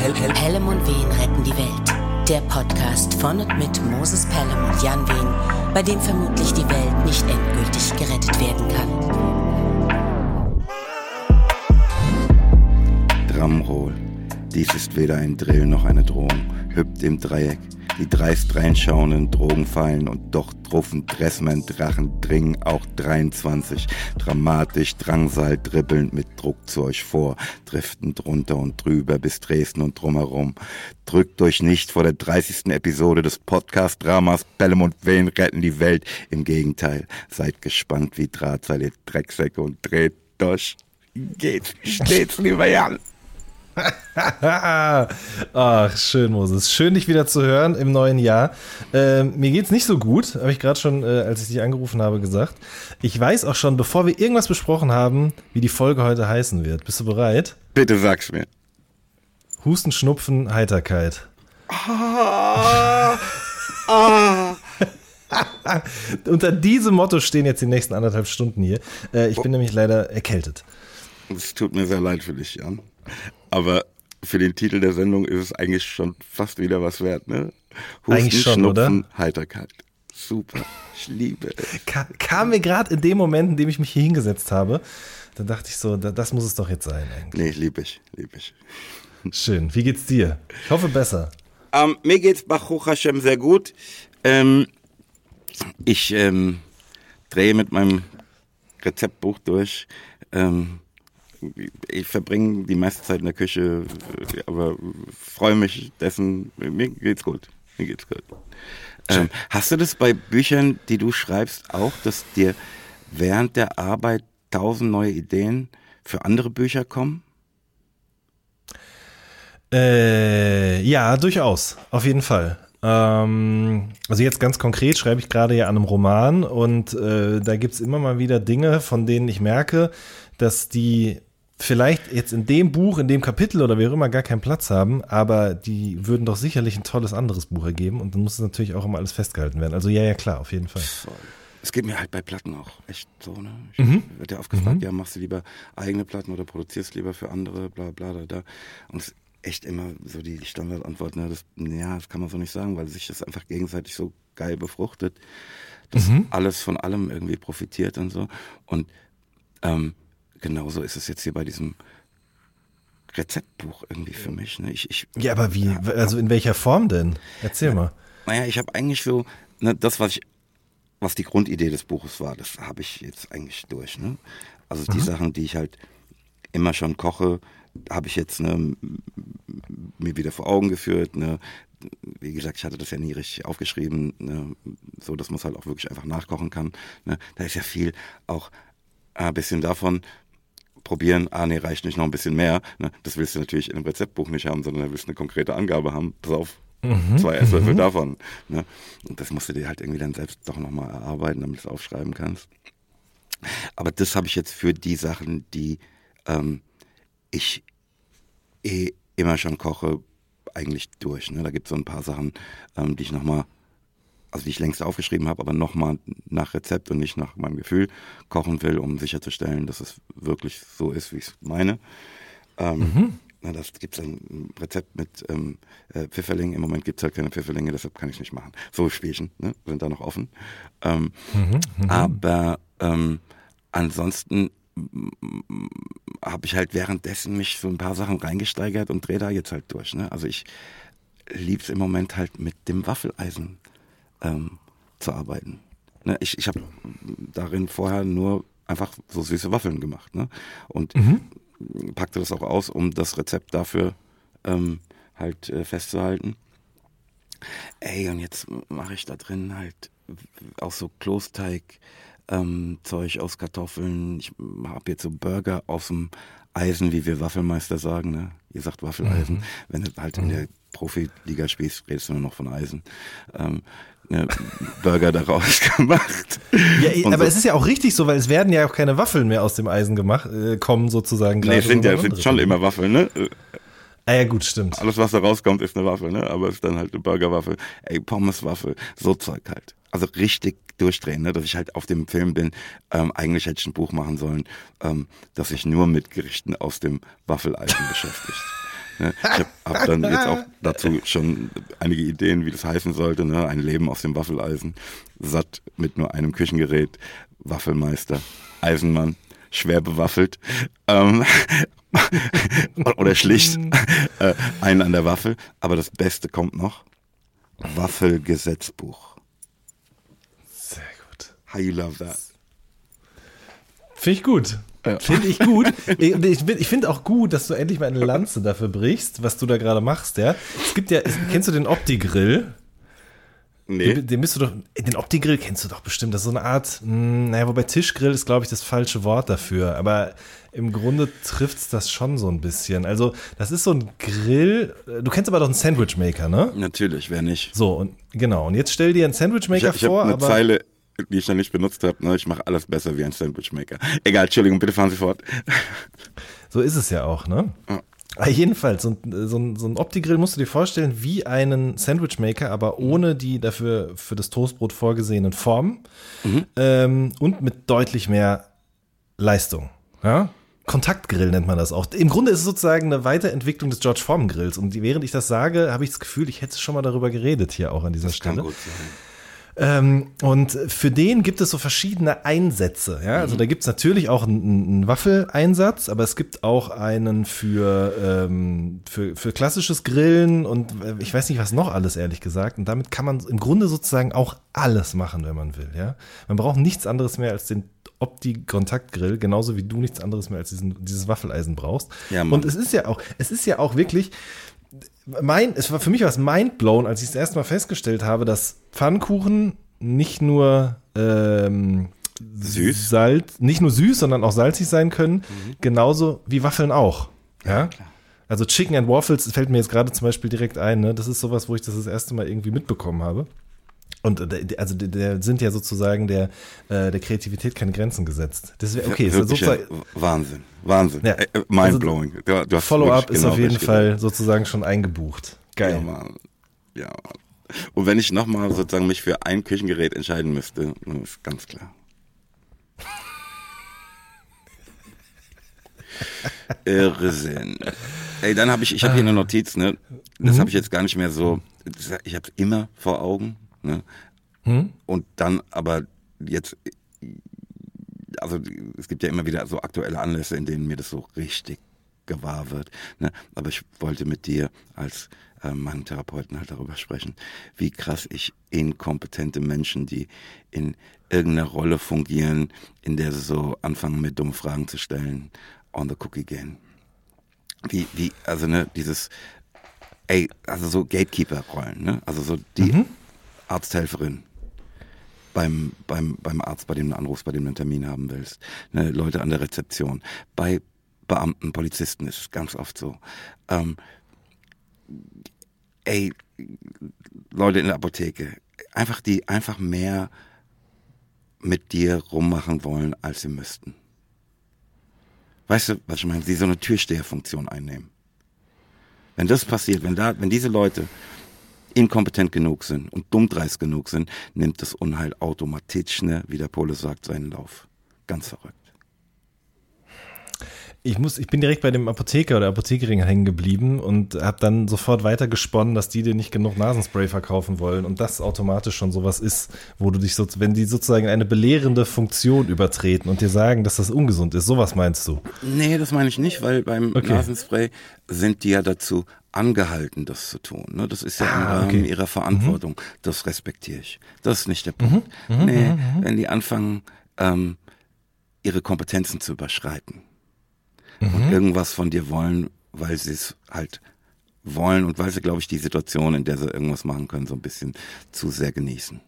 Pel Pel Pelham und Wehen retten die Welt. Der Podcast von und mit Moses Pelham und Jan Wehen, bei dem vermutlich die Welt nicht endgültig gerettet werden kann. Drumroll. Dies ist weder ein Drill noch eine Drohung. Hüpft im Dreieck die dreist reinschauenden Drogen fallen und doch truffen Dressmann Drachen dringen auch 23. Dramatisch, Drangsal dribbelnd mit Druck zu euch vor, driften drunter und drüber bis Dresden und drumherum. Drückt euch nicht vor der 30. Episode des Podcast-Dramas Bellem und Wehen retten die Welt. Im Gegenteil, seid gespannt wie Drahtseil, ihr Drecksäcke und dreht durch. Geht's stets, lieber Jan. Ach, schön, Moses. Schön, dich wieder zu hören im neuen Jahr. Ähm, mir geht's nicht so gut, habe ich gerade schon, äh, als ich dich angerufen habe, gesagt. Ich weiß auch schon, bevor wir irgendwas besprochen haben, wie die Folge heute heißen wird. Bist du bereit? Bitte sag's mir. Husten, Schnupfen, Heiterkeit. Ah, ah. Unter diesem Motto stehen jetzt die nächsten anderthalb Stunden hier. Äh, ich bin nämlich leider erkältet. Es tut mir sehr leid für dich, Jan. Aber für den Titel der Sendung ist es eigentlich schon fast wieder was wert, ne? Husten, eigentlich schon, Schnupfen, oder? Heiterkeit. Super. Ich liebe es. Ka kam mir gerade in dem Moment, in dem ich mich hier hingesetzt habe, da dachte ich so, das muss es doch jetzt sein eigentlich. Nee, liebe ich, liebe ich. Schön. Wie geht's dir? Ich hoffe besser. Ähm, mir geht's Baruch Hashem sehr gut. Ähm, ich ähm, drehe mit meinem Rezeptbuch durch. Ähm, ich verbringe die meiste Zeit in der Küche, aber freue mich dessen. Mir geht's gut. Mir geht's gut. Ähm, hast du das bei Büchern, die du schreibst, auch, dass dir während der Arbeit tausend neue Ideen für andere Bücher kommen? Äh, ja, durchaus. Auf jeden Fall. Ähm, also jetzt ganz konkret schreibe ich gerade ja an einem Roman und äh, da gibt's immer mal wieder Dinge, von denen ich merke, dass die vielleicht jetzt in dem Buch, in dem Kapitel oder wie auch immer gar keinen Platz haben, aber die würden doch sicherlich ein tolles anderes Buch ergeben und dann muss es natürlich auch immer alles festgehalten werden. Also ja, ja, klar, auf jeden Fall. Es geht mir halt bei Platten auch echt so, ne? Ich mhm. werde ja oft gefragt, mhm. ja, machst du lieber eigene Platten oder produzierst lieber für andere, bla bla da, da. Und es ist echt immer so die Standardantwort, ne? Das, ja, das kann man so nicht sagen, weil sich das einfach gegenseitig so geil befruchtet, dass mhm. alles von allem irgendwie profitiert und so. Und ähm, genauso ist es jetzt hier bei diesem Rezeptbuch irgendwie für mich. Ne? Ich, ich, ja, aber wie, also in welcher Form denn? Erzähl ja, mal. Naja, ich habe eigentlich so, ne, das, was ich, was die Grundidee des Buches war, das habe ich jetzt eigentlich durch. Ne? Also die mhm. Sachen, die ich halt immer schon koche, habe ich jetzt ne, mir wieder vor Augen geführt. Ne? Wie gesagt, ich hatte das ja nie richtig aufgeschrieben, ne? so dass man es halt auch wirklich einfach nachkochen kann. Ne? Da ist ja viel auch ein bisschen davon, probieren, ah nee, reicht nicht noch ein bisschen mehr. Ne? Das willst du natürlich in einem Rezeptbuch nicht haben, sondern da willst du eine konkrete Angabe haben. Pass auf, mhm. zwei Esslöffel mhm. davon. Ne? Und das musst du dir halt irgendwie dann selbst doch nochmal erarbeiten, damit du es aufschreiben kannst. Aber das habe ich jetzt für die Sachen, die ähm, ich eh immer schon koche, eigentlich durch. Ne? Da gibt es so ein paar Sachen, ähm, die ich nochmal also die ich längst aufgeschrieben habe, aber nochmal nach Rezept und nicht nach meinem Gefühl kochen will, um sicherzustellen, dass es wirklich so ist, wie ich es meine. Ähm, mhm. Na, das gibt es ein Rezept mit ähm, äh, Pfifferlingen. Im Moment gibt es halt keine Pfifferlinge, deshalb kann ich nicht machen. So Spielchen ne, sind da noch offen. Ähm, mhm, mhm. aber ähm, ansonsten habe ich halt währenddessen mich so ein paar Sachen reingesteigert und drehe da jetzt halt durch. Ne? Also ich liebe es im Moment halt mit dem Waffeleisen ähm, zu arbeiten. Ne, ich ich habe darin vorher nur einfach so süße Waffeln gemacht ne? und mhm. packte das auch aus, um das Rezept dafür ähm, halt äh, festzuhalten. Ey, und jetzt mache ich da drin halt auch so Klosteig, ähm, Zeug aus Kartoffeln. Ich habe jetzt so Burger aus dem Eisen, wie wir Waffelmeister sagen. Ne? Ihr sagt Waffeleisen. Mhm. Wenn du halt in der Profiliga spielst, redest du nur noch von Eisen. Ähm, ne, Burger daraus gemacht. Ja, aber so. es ist ja auch richtig so, weil es werden ja auch keine Waffeln mehr aus dem Eisen gemacht, äh, kommen sozusagen. Nee, es sind ja sind schon immer Waffeln, ne? Ah ja, gut, stimmt. Alles, was da rauskommt, ist eine Waffe, ne? Aber es ist dann halt eine Burgerwaffe. Ey, Pommeswaffe, so Zeug halt. Also richtig durchdrehen, ne? dass ich halt auf dem Film bin. Ähm, eigentlich hätte ich ein Buch machen sollen, ähm, das sich nur mit Gerichten aus dem Waffeleisen beschäftigt. Ne? Ich habe hab dann jetzt auch dazu schon einige Ideen, wie das heißen sollte. Ne? Ein Leben aus dem Waffeleisen, satt mit nur einem Küchengerät, Waffelmeister, Eisenmann, schwer bewaffelt. Ähm, oder schlicht äh, einen an der Waffel. Aber das Beste kommt noch. Waffelgesetzbuch. Sehr gut. How you love that? Finde ich gut. Finde ich gut. Ich, ich, ich finde auch gut, dass du endlich mal eine Lanze dafür brichst, was du da gerade machst, ja. Es gibt ja, kennst du den Opti-Grill? Nee. Den, den bist du doch, den Opti-Grill kennst du doch bestimmt. Das ist so eine Art, mh, naja, wobei Tischgrill ist, glaube ich, das falsche Wort dafür. Aber im Grunde trifft es das schon so ein bisschen. Also, das ist so ein Grill. Du kennst aber doch einen Sandwichmaker, ne? Natürlich, wer nicht. So, und genau. Und jetzt stell dir einen Sandwichmaker Ich, ich vor, habe eine. Zeile, die ich noch nicht benutzt habe. Ne? Ich mache alles besser wie ein Sandwichmaker. Egal, Entschuldigung, bitte fahren Sie fort. So ist es ja auch, ne? Aber jedenfalls, so ein, so ein, so ein Opti-Grill musst du dir vorstellen wie einen Sandwichmaker, aber ohne die dafür für das Toastbrot vorgesehenen Formen ähm, und mit deutlich mehr Leistung. Ja? Kontaktgrill nennt man das auch. Im Grunde ist es sozusagen eine Weiterentwicklung des George Foreman Grills. Und während ich das sage, habe ich das Gefühl, ich hätte schon mal darüber geredet hier auch an dieser Das kann Stelle. gut sein. Ähm, und für den gibt es so verschiedene Einsätze. Ja? Also da gibt es natürlich auch einen, einen Waffeleinsatz, aber es gibt auch einen für, ähm, für, für klassisches Grillen und äh, ich weiß nicht, was noch alles, ehrlich gesagt. Und damit kann man im Grunde sozusagen auch alles machen, wenn man will. Ja? Man braucht nichts anderes mehr als den Opti-Kontaktgrill, genauso wie du nichts anderes mehr als diesen, dieses Waffeleisen brauchst. Ja, und es ist ja auch, es ist ja auch wirklich, mein, es war für mich was mindblown, als ich das erste Mal festgestellt habe, dass Pfannkuchen nicht nur ähm, Süß? Salz, nicht nur süß, sondern auch salzig sein können, genauso wie Waffeln auch. Ja. Also Chicken and Waffles fällt mir jetzt gerade zum Beispiel direkt ein. Ne? Das ist sowas, wo ich das das erste Mal irgendwie mitbekommen habe. Und äh, also der, sind ja sozusagen der, äh, der Kreativität keine Grenzen gesetzt. Das wär, okay, ist ja, Wahnsinn. Wahnsinn. Ja. Äh, Mindblowing. Hast Follow-up ist genau auf jeden Fall sozusagen schon eingebucht. Geil. Ja, Mann. Ja, Mann. Und wenn ich nochmal sozusagen mich für ein Küchengerät entscheiden müsste, dann ist ganz klar. Irrsinn. Ey, dann habe ich, ich habe hier eine Notiz, ne? Das habe ich jetzt gar nicht mehr so, ich habe es immer vor Augen, ne? Und dann aber jetzt, also es gibt ja immer wieder so aktuelle Anlässe, in denen mir das so richtig gewahr wird. Ne? Aber ich wollte mit dir als äh, meinem Therapeuten halt darüber sprechen, wie krass ich inkompetente Menschen, die in irgendeiner Rolle fungieren, in der sie so anfangen, mir dumme Fragen zu stellen, on the cookie gehen. Wie, wie, also ne, dieses, ey, also so Gatekeeper-Rollen, ne? Also so die Arzthelferin beim, beim, beim Arzt, bei dem du anrufst, bei dem du einen Termin haben willst. Ne, Leute an der Rezeption. Bei Beamten, Polizisten ist es ganz oft so. Ähm, ey, Leute in der Apotheke, einfach die einfach mehr mit dir rummachen wollen, als sie müssten. Weißt du, was ich meine? Die so eine Türsteherfunktion einnehmen. Wenn das passiert, wenn da, wenn diese Leute inkompetent genug sind und dummdreist genug sind, nimmt das Unheil automatisch, ne, wie der Pole sagt, seinen Lauf. Ganz verrückt. Ich muss, ich bin direkt bei dem Apotheker oder Apothekerin hängen geblieben und habe dann sofort weitergesponnen, dass die dir nicht genug Nasenspray verkaufen wollen und das automatisch schon sowas ist, wo du dich so, wenn die sozusagen eine belehrende Funktion übertreten und dir sagen, dass das ungesund ist, sowas meinst du? Nee, das meine ich nicht, weil beim Okay. Nasenspray sind die ja dazu angehalten, das zu tun. Ne? Das ist ja im Ah, Rahmen okay. ihrer Verantwortung. Das respektiere ich. Das ist nicht der Punkt. nee, wenn die anfangen, ähm, ihre Kompetenzen zu überschreiten und irgendwas von dir wollen, weil sie es halt wollen und weil sie, glaube ich, die Situation, in der sie irgendwas machen können, so ein bisschen zu sehr genießen.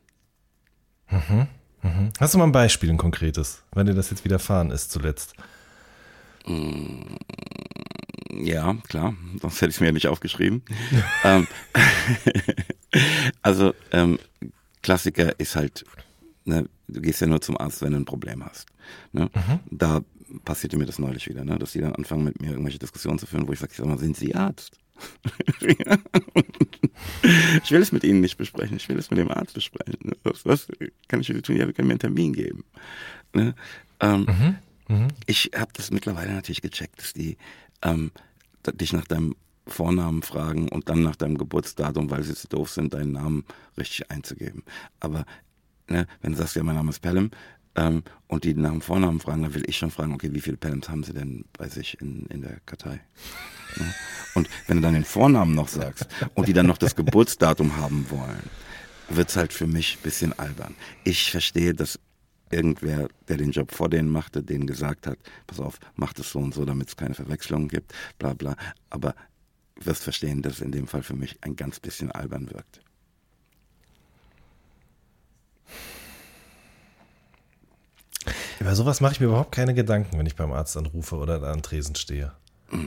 Hast du mal ein Beispiel, ein konkretes, wenn dir das jetzt widerfahren ist zuletzt? Ja, klar, sonst hätte ich es mir ja nicht aufgeschrieben. ähm, also, ähm, Klassiker ist halt, ne, du gehst ja nur zum Arzt, wenn du ein Problem hast. Ne? Da passierte mir das neulich wieder, ne? dass die dann anfangen, mit mir irgendwelche Diskussionen zu führen, wo ich sage, sag mal, sind Sie Arzt? ich will es mit Ihnen nicht besprechen, ich will es mit dem Arzt besprechen. Ne? Was, was kann ich für Sie tun? Ja, wir können mir einen Termin geben. Ne? Ähm, ich habe das mittlerweile natürlich gecheckt, dass die ähm, dich nach deinem Vornamen fragen und dann nach deinem Geburtsdatum, weil sie zu doof sind, deinen Namen richtig einzugeben. Aber ne, wenn du sagst, ja, mein Name ist Pelham, ähm, und die nach dem Vornamen fragen, dann will ich schon fragen, okay, wie viele Pelhams haben sie denn bei sich in, in der Kartei? Ja? Und wenn du dann den Vornamen noch sagst und die dann noch das Geburtsdatum haben wollen, wird's halt für mich ein bisschen albern. Ich verstehe, dass irgendwer, der den Job vor denen machte, denen gesagt hat, pass auf, mach das so und so, damit es keine Verwechslungen gibt, bla bla. Aber wirst verstehen, dass es in dem Fall für mich ein ganz bisschen albern wirkt. Über sowas mache ich mir überhaupt keine Gedanken, wenn ich beim Arzt anrufe oder an Tresen stehe. Ja.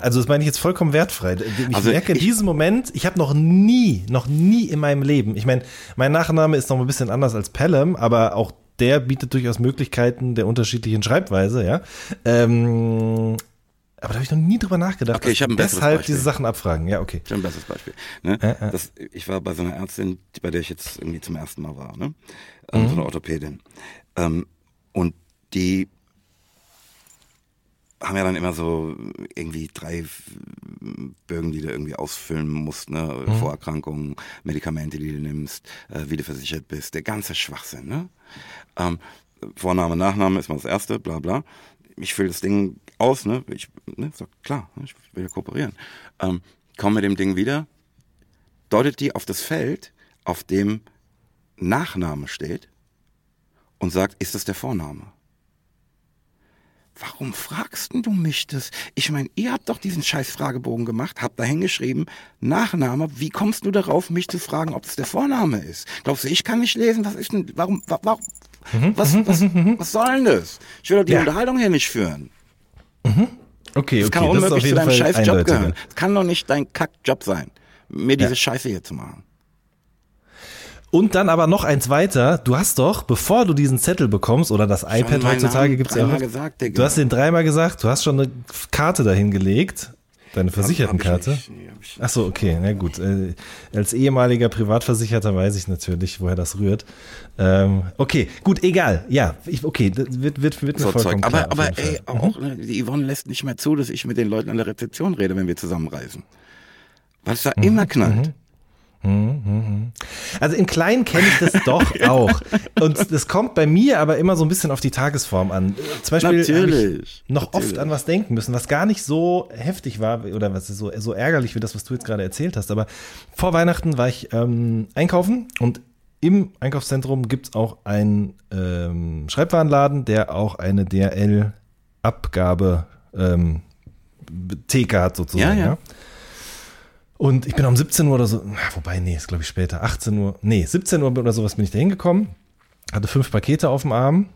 Also das meine ich jetzt vollkommen wertfrei. Ich Also merke in ich- diesem Moment, ich habe noch nie, noch nie in meinem Leben, ich meine, mein Nachname ist noch ein bisschen anders als Pelham, aber auch der bietet durchaus Möglichkeiten der unterschiedlichen Schreibweise, ja. Ähm, aber da habe ich noch nie drüber nachgedacht. Okay, ich habe ein besseres deshalb Beispiel. diese Sachen abfragen. Ja, okay. Schon ein besseres Beispiel. Ne? Äh, äh. Das, ich war bei so einer Ärztin, bei der ich jetzt irgendwie zum ersten Mal war, ne? Ähm, so eine Orthopädin. Ähm, und die haben ja dann immer so irgendwie drei Bögen, die du irgendwie ausfüllen musst, ne? Vorerkrankungen, Medikamente, die du nimmst, äh, wie du versichert bist, der ganze Schwachsinn, ne? Ähm, Vorname, Nachname ist mal das erste, bla bla. Ich fülle das Ding aus, ne? Ich, ne? Sag, klar, ne? ich will ja kooperieren. Ähm, komm mit dem Ding wieder, deutet die auf das Feld, auf dem Nachname steht und sagt, ist das der Vorname? Warum fragst denn du mich das? Ich meine, ihr habt doch diesen scheiß Fragebogen gemacht, habt da hingeschrieben, Nachname, wie kommst du darauf, mich zu fragen, ob es der Vorname ist? Glaubst du, ich kann nicht lesen? Was ist denn, warum, wa- warum, was, was, was soll denn das? Ich will doch die Ja. Unterhaltung hier nicht führen. Okay, Das okay, kann das ist unmöglich auf zu jeden deinem Fall scheiß Job gehören. Es kann doch nicht dein Kackjob sein, mir diese Ja. Scheiße hier zu machen. Und dann aber noch eins weiter. Du hast doch, bevor du diesen Zettel bekommst, oder das iPad heutzutage Namen gibt's ja auch. gesagt, Digga. Du hast den dreimal gesagt, du hast schon eine Karte dahin gelegt. Deine Versichertenkarte. Hab nicht. Nee, hab. Ach so, okay, na gut. Äh, als ehemaliger Privatversicherter weiß ich natürlich, woher das rührt. Ähm, okay, gut, egal. Ja, ich, okay, das wird, wird, wird mir so vollkommen Zeug. klar. Aber, aber ey, Fall. Mhm. auch, ne, die Yvonne lässt nicht mehr zu, dass ich mit den Leuten an der Rezeption rede, wenn wir zusammenreisen. Weil es da Mhm. immer knallt. Also in klein kenne ich das doch auch. Und das kommt bei mir aber immer so ein bisschen auf die Tagesform an. Zum Beispiel habe ich noch natürlich. oft an was denken müssen, was gar nicht so heftig war oder was so, so ärgerlich wie das, was du jetzt gerade erzählt hast. Aber vor Weihnachten war ich ähm, einkaufen und im Einkaufszentrum gibt es auch einen ähm, Schreibwarenladen, der auch eine DRL-Abgabe ähm, Theke hat sozusagen. Ja, ja. Und ich bin um 17 Uhr oder so, na, wobei, nee, ist glaube ich später, 18 Uhr, nee, 17 Uhr oder sowas bin ich da hingekommen, hatte fünf Pakete auf dem Arm.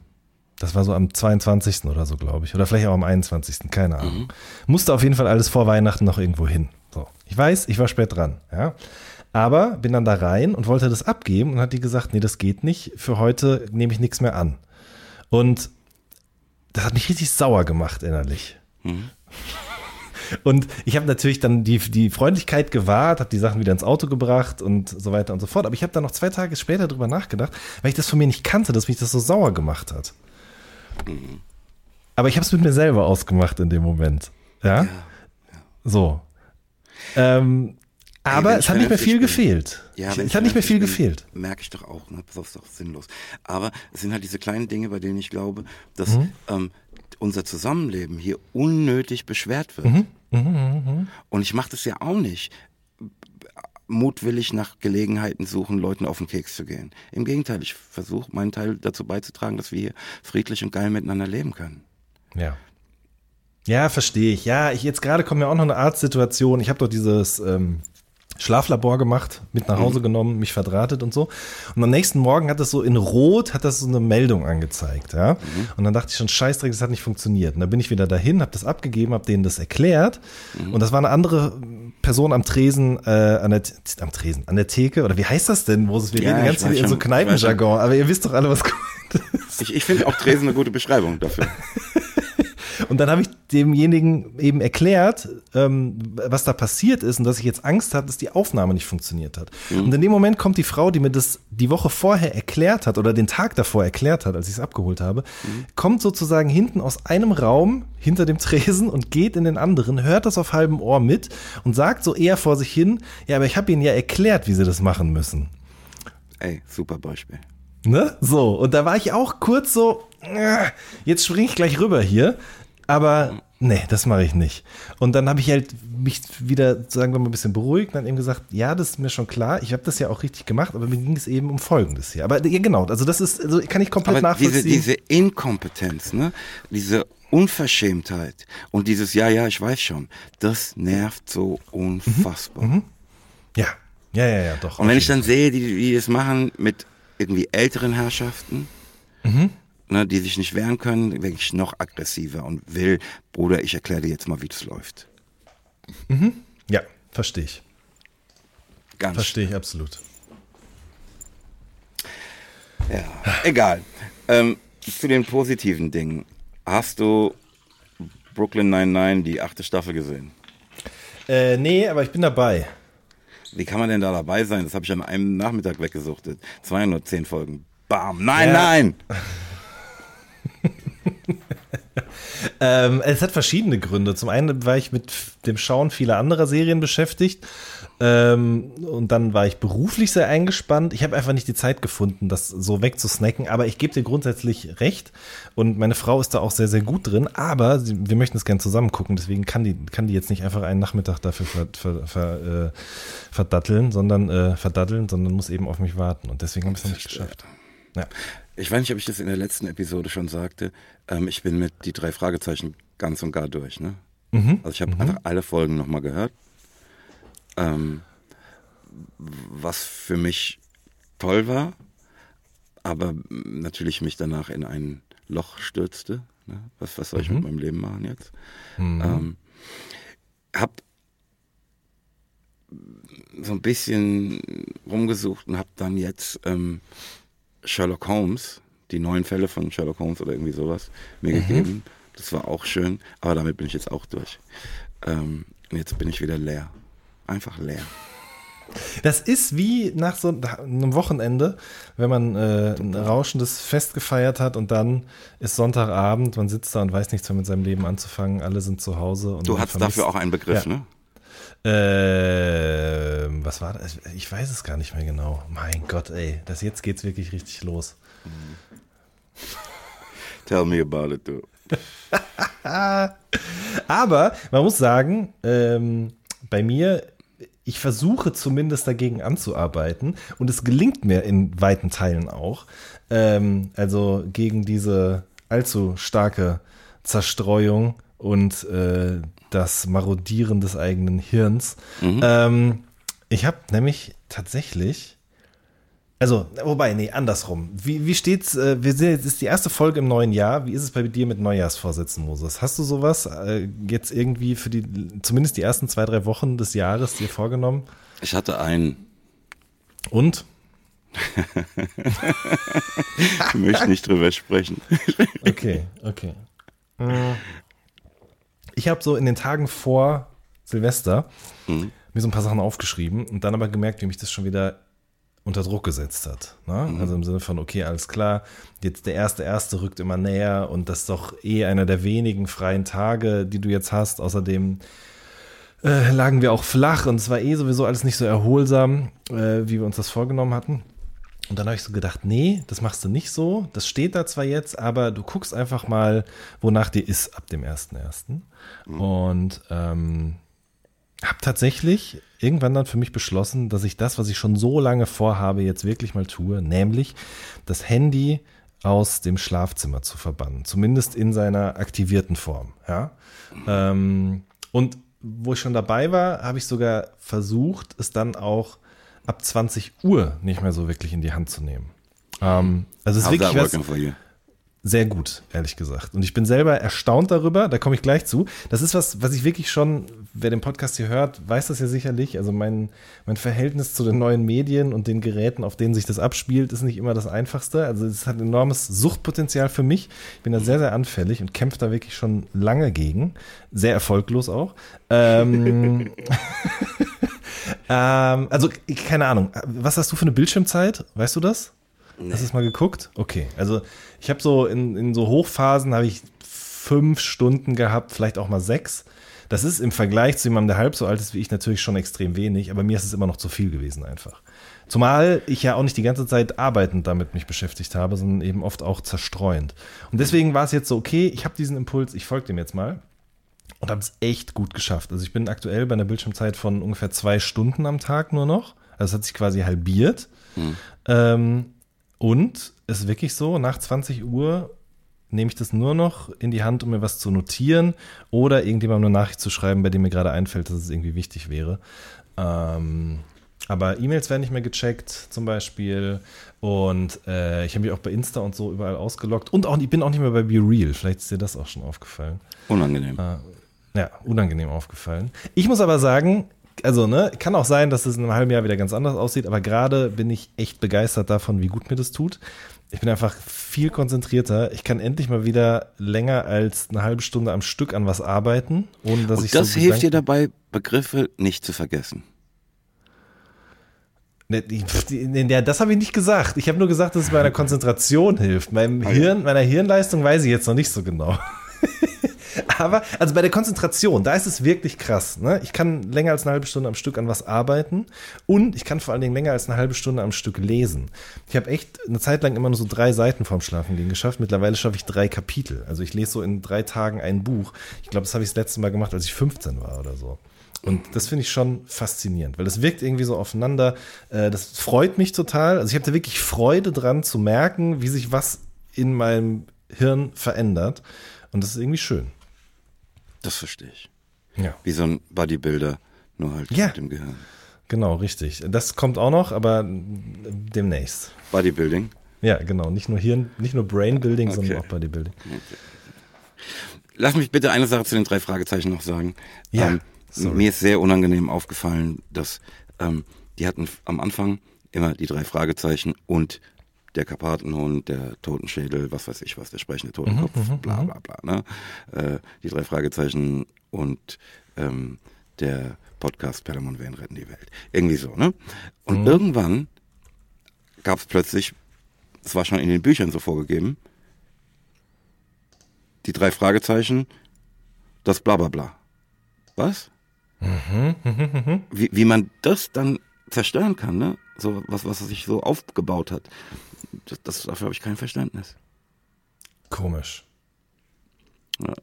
Das war so am 22. oder so, glaube ich. Oder vielleicht auch am 21. Keine Ahnung. Musste auf jeden Fall alles vor Weihnachten noch irgendwo hin. So. Ich weiß, ich war spät dran, ja. Aber bin dann da rein und wollte das abgeben und hat die gesagt, nee, das geht nicht. Für heute nehme ich nichts mehr an. Und das hat mich richtig sauer gemacht innerlich. Und ich habe natürlich dann die, die Freundlichkeit gewahrt, habe die Sachen wieder ins Auto gebracht und so weiter und so fort. Aber ich habe dann noch zwei Tage später drüber nachgedacht, weil ich das von mir nicht kannte, dass mich das so sauer gemacht hat. Aber ich habe es mit mir selber ausgemacht in dem Moment. Ja. So. Ähm, aber wenn es hat nicht mehr viel bin. gefehlt. Ja, es hat nicht mehr viel bin, gefehlt. Merke ich doch auch, ne? Das ist doch sinnlos. Aber es sind halt diese kleinen Dinge, bei denen ich glaube, dass Mhm. ähm, unser Zusammenleben hier unnötig beschwert wird. Mhm, Und ich mache das ja auch nicht mutwillig nach Gelegenheiten suchen, Leuten auf den Keks zu gehen. Im Gegenteil, ich versuche meinen Teil dazu beizutragen, dass wir hier friedlich und geil miteinander leben können. Ja. Ja, verstehe ich. Ja, ich jetzt gerade kommt mir auch noch eine Arztsituation. Ich habe doch dieses ähm, Schlaflabor gemacht, mit nach Hause genommen, mich verdrahtet und so. Und am nächsten Morgen hat das so in Rot, hat das so eine Meldung angezeigt, ja. Und dann dachte ich schon, Scheißdreck, das hat nicht funktioniert. Und dann bin ich wieder dahin, habe das abgegeben, habe denen das erklärt. Und das war eine andere Person am Tresen, äh, an der, am Tresen, an der Theke, oder wie heißt das denn, Moses? Wir Ja, reden Zeit weiß in so Kneipenjargon, aber ihr wisst doch alle, was gut ist. Ich, ich finde auch Tresen eine gute Beschreibung dafür. Und dann habe ich demjenigen eben erklärt, ähm, was da passiert ist und dass ich jetzt Angst hatte, dass die Aufnahme nicht funktioniert hat. Mhm. Und in dem Moment kommt die Frau, die mir das die Woche vorher erklärt hat oder den Tag davor erklärt hat, als ich es abgeholt habe, mhm. kommt sozusagen hinten aus einem Raum hinter dem Tresen und geht in den anderen, hört das auf halbem Ohr mit und sagt so eher vor sich hin, ja, aber ich habe ihnen ja erklärt, wie sie das machen müssen. Ey, super Beispiel. Ne? So, und da war ich auch kurz so, äh, jetzt springe ich gleich rüber hier, aber nee, das mache ich nicht. Und dann habe ich halt mich wieder, sagen wir mal, ein bisschen beruhigt und dann eben gesagt, ja, das ist mir schon klar, ich habe das ja auch richtig gemacht, aber mir ging es eben um Folgendes hier. Aber ja, genau, also das ist, also kann ich komplett aber nachvollziehen. Diese, diese Inkompetenz, ne? diese Unverschämtheit und dieses Ja, ja, ich weiß schon, das nervt so unfassbar. Mhm. Mhm. Ja, ja, ja, ja, doch. Und wenn ich dann sehe, die, die das machen mit irgendwie älteren Herrschaften, mhm. Ne, die sich nicht wehren können, werde ich noch aggressiver und will, Bruder, ich erkläre dir jetzt mal, wie das läuft. Mhm. Ja, verstehe ich. Ganz. Verstehe ich absolut. Ja, egal. Ähm, zu den positiven Dingen. Hast du Brooklyn 99, die achte Staffel gesehen? Äh, nee, aber ich bin dabei. Wie kann man denn da dabei sein? Das habe ich an einem Nachmittag weggesuchtet. 210 Folgen. Bam. Nein, ja. nein. ähm, es hat verschiedene Gründe. Zum einen war ich mit dem Schauen vieler anderer Serien beschäftigt. Ähm, und dann war ich beruflich sehr eingespannt. Ich habe einfach nicht die Zeit gefunden, das so wegzusnacken. Aber ich gebe dir grundsätzlich recht. Und meine Frau ist da auch sehr, sehr gut drin. Aber sie, wir möchten es gerne zusammen gucken. Deswegen kann die, kann die jetzt nicht einfach einen Nachmittag dafür ver, ver, ver, äh, verdatteln, sondern äh, verdatteln, sondern muss eben auf mich warten. Und deswegen habe ich es noch nicht geschafft. Ja. Ich weiß nicht, ob ich das in der letzten Episode schon sagte. Ähm, ich bin mit die drei Fragezeichen ganz und gar durch. Ne? Mhm. Also ich habe mhm. einfach alle Folgen nochmal gehört. Ähm, was für mich toll war, aber natürlich mich danach in ein Loch stürzte. Ne? Was, was soll ich mhm. mit meinem Leben machen jetzt? Mhm. Ähm, hab so ein bisschen rumgesucht und hab dann jetzt ähm, Sherlock Holmes, die neuen Fälle von Sherlock Holmes oder irgendwie sowas, mir mhm. gegeben. Das war auch schön, aber damit bin ich jetzt auch durch. Ähm, und jetzt bin ich wieder leer einfach leer. Das ist wie nach so einem Wochenende, wenn man äh, ein rauschendes Fest gefeiert hat und dann ist Sonntagabend, man sitzt da und weiß nichts mehr mit seinem Leben anzufangen, alle sind zu Hause. Und du hast dafür auch einen Begriff, ja. ne? Äh, was war das? Ich weiß es gar nicht mehr genau. Mein Gott, ey, das jetzt geht's wirklich richtig los. Tell me about it, du. Aber man muss sagen, ähm, bei mir ich versuche zumindest dagegen anzuarbeiten und es gelingt mir in weiten Teilen auch. Ähm, also gegen diese allzu starke Zerstreuung und äh, das Marodieren des eigenen Hirns. Mhm. Ähm, ich habe nämlich tatsächlich also, wobei, nee, andersrum. Wie, wie steht's? Äh, wir sind jetzt ist die erste Folge im neuen Jahr. Wie ist es bei dir mit Neujahrsvorsätzen, Moses? Hast du sowas äh, jetzt irgendwie für die, zumindest die ersten zwei, drei Wochen des Jahres dir vorgenommen? Ich hatte einen. Und? ich möchte nicht drüber sprechen. okay, okay. Ich habe so in den Tagen vor Silvester mhm. mir so ein paar Sachen aufgeschrieben und dann aber gemerkt, wie mich das schon wieder unter Druck gesetzt hat. Ne? Mhm. Also im Sinne von, okay, alles klar, jetzt der erste erste rückt immer näher und das ist doch eh einer der wenigen freien Tage, die du jetzt hast. Außerdem äh, lagen wir auch flach und es war eh sowieso alles nicht so erholsam, äh, wie wir uns das vorgenommen hatten. Und dann habe ich so gedacht, nee, das machst du nicht so. Das steht da zwar jetzt, aber du guckst einfach mal, wonach dir ist ab dem 1.1. Mhm. Und ähm, habe tatsächlich irgendwann dann für mich beschlossen, dass ich das, was ich schon so lange vorhabe, jetzt wirklich mal tue, nämlich das Handy aus dem Schlafzimmer zu verbannen, zumindest in seiner aktivierten Form. Ja? Ähm, und wo ich schon dabei war, habe ich sogar versucht, es dann auch ab 20 Uhr nicht mehr so wirklich in die Hand zu nehmen. Ähm, also es ist wirklich was, sehr gut, ehrlich gesagt. Und ich bin selber erstaunt darüber, da komme ich gleich zu. Das ist was, was ich wirklich schon, wer den Podcast hier hört, weiß das ja sicherlich. Also mein, mein Verhältnis zu den neuen Medien und den Geräten, auf denen sich das abspielt, ist nicht immer das einfachste. Also es hat enormes Suchtpotenzial für mich. Ich bin da sehr, sehr anfällig und kämpfe da wirklich schon lange gegen. Sehr erfolglos auch. Ähm, ähm, also, keine Ahnung. Was hast du für eine Bildschirmzeit? Weißt du das? Nee. Hast du es mal geguckt? Okay. Also ich habe so in, in so Hochphasen habe ich fünf Stunden gehabt, vielleicht auch mal sechs. Das ist im Vergleich zu jemandem, der halb so alt ist wie ich, natürlich schon extrem wenig, aber mir ist es immer noch zu viel gewesen einfach. Zumal ich ja auch nicht die ganze Zeit arbeitend damit mich beschäftigt habe, sondern eben oft auch zerstreuend. Und deswegen war es jetzt so, okay, ich habe diesen Impuls, ich folge dem jetzt mal und habe es echt gut geschafft. Also ich bin aktuell bei einer Bildschirmzeit von ungefähr zwei Stunden am Tag nur noch. Also es hat sich quasi halbiert. Hm. Ähm, und es ist wirklich so, nach 20 Uhr nehme ich das nur noch in die Hand, um mir was zu notieren oder irgendjemandem eine Nachricht zu schreiben, bei dem mir gerade einfällt, dass es irgendwie wichtig wäre. Ähm, aber E-Mails werden nicht mehr gecheckt, zum Beispiel. Und äh, ich habe mich auch bei Insta und so überall ausgeloggt. Und auch, ich bin auch nicht mehr bei Be Real. Vielleicht ist dir das auch schon aufgefallen. Unangenehm. Äh, ja, unangenehm aufgefallen. Ich muss aber sagen, also, ne, kann auch sein, dass es in einem halben Jahr wieder ganz anders aussieht, aber gerade bin ich echt begeistert davon, wie gut mir das tut. Ich bin einfach viel konzentrierter. Ich kann endlich mal wieder länger als eine halbe Stunde am Stück an was arbeiten, ohne dass Und ich das so hilft dir dabei, Begriffe nicht zu vergessen. Ne, ne, das habe ich nicht gesagt. Ich habe nur gesagt, dass es meiner Konzentration hilft. Meinem Hirn, meiner Hirnleistung weiß ich jetzt noch nicht so genau. Aber, also bei der Konzentration, da ist es wirklich krass. Ne? Ich kann länger als eine halbe Stunde am Stück an was arbeiten und ich kann vor allen Dingen länger als eine halbe Stunde am Stück lesen. Ich habe echt eine Zeit lang immer nur so drei Seiten vorm Schlafengehen geschafft. Mittlerweile schaffe ich drei Kapitel. Also ich lese so in drei Tagen ein Buch. Ich glaube, das habe ich das letzte Mal gemacht, als ich 15 war oder so. Und das finde ich schon faszinierend, weil das wirkt irgendwie so aufeinander. Äh, das freut mich total. Also ich habe da wirklich Freude dran zu merken, wie sich was in meinem Hirn verändert. Und das ist irgendwie schön. Das verstehe ich. Ja. Wie so ein Bodybuilder, nur halt ja. mit dem Gehirn. Genau, richtig. Das kommt auch noch, aber demnächst. Bodybuilding? Ja, genau. Nicht nur Hirn, nicht nur Brainbuilding, okay. sondern auch Bodybuilding. Okay. Lass mich bitte eine Sache zu den drei Fragezeichen noch sagen. Ja. Ähm, mir ist sehr unangenehm aufgefallen, dass ähm, die hatten am Anfang immer die drei Fragezeichen und der Karpatenhund, der Totenschädel, was weiß ich was, der sprechende Totenkopf, mhm, mhm bla mhm. bla bla. Ne? Äh, die drei Fragezeichen und ähm, der Podcast Perlemon Werden retten die Welt. Irgendwie so, ne? Und mhm. irgendwann gab es plötzlich, es war schon in den Büchern so vorgegeben, die drei Fragezeichen, das bla bla bla. Was? Mhm, mhm, wie, wie man das dann zerstören kann, ne? So was, was sich so aufgebaut hat das, das, dafür habe ich kein Verständnis. Komisch.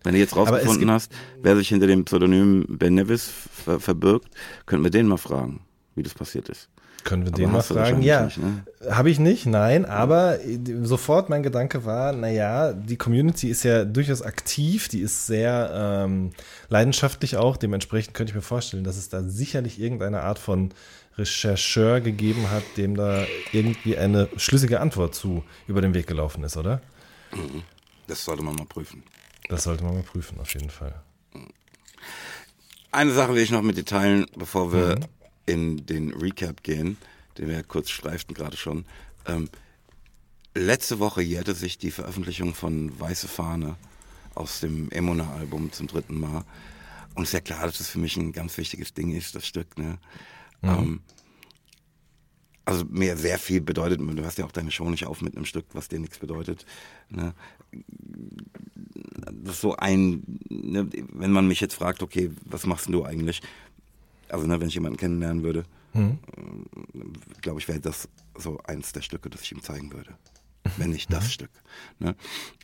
Wenn du jetzt rausgefunden hast, wer sich hinter dem Pseudonym Ben Nevis ver verbirgt, können wir den mal fragen, wie das passiert ist. Können wir aber den mal fragen? Ja, ne? habe ich nicht, nein, aber sofort mein Gedanke war, naja, die Community ist ja durchaus aktiv, die ist sehr ähm, leidenschaftlich auch, dementsprechend könnte ich mir vorstellen, dass es da sicherlich irgendeine Art von Rechercheur gegeben hat, dem da irgendwie eine schlüssige Antwort zu über den Weg gelaufen ist, oder? Das sollte man mal prüfen. Das sollte man mal prüfen, auf jeden Fall. Eine Sache will ich noch mit dir teilen, bevor wir mhm. in den Recap gehen, den wir ja kurz streiften gerade schon. Ähm, letzte Woche jährte sich die Veröffentlichung von Weiße Fahne aus dem Emona-Album zum dritten Mal. Und es ist ja klar, dass das für mich ein ganz wichtiges Ding ist, das Stück. Ne? Mhm. Ähm, also mir sehr viel bedeutet, du hast ja auch deine Show nicht auf mit einem Stück, was dir nichts bedeutet. Ne? Das ist so ein, ne, wenn man mich jetzt fragt, okay, was machst du eigentlich? Also ne, wenn ich jemanden kennenlernen würde, mhm. glaube ich, wäre das so eins der Stücke, das ich ihm zeigen würde. Wenn nicht das mhm. Stück. Ne?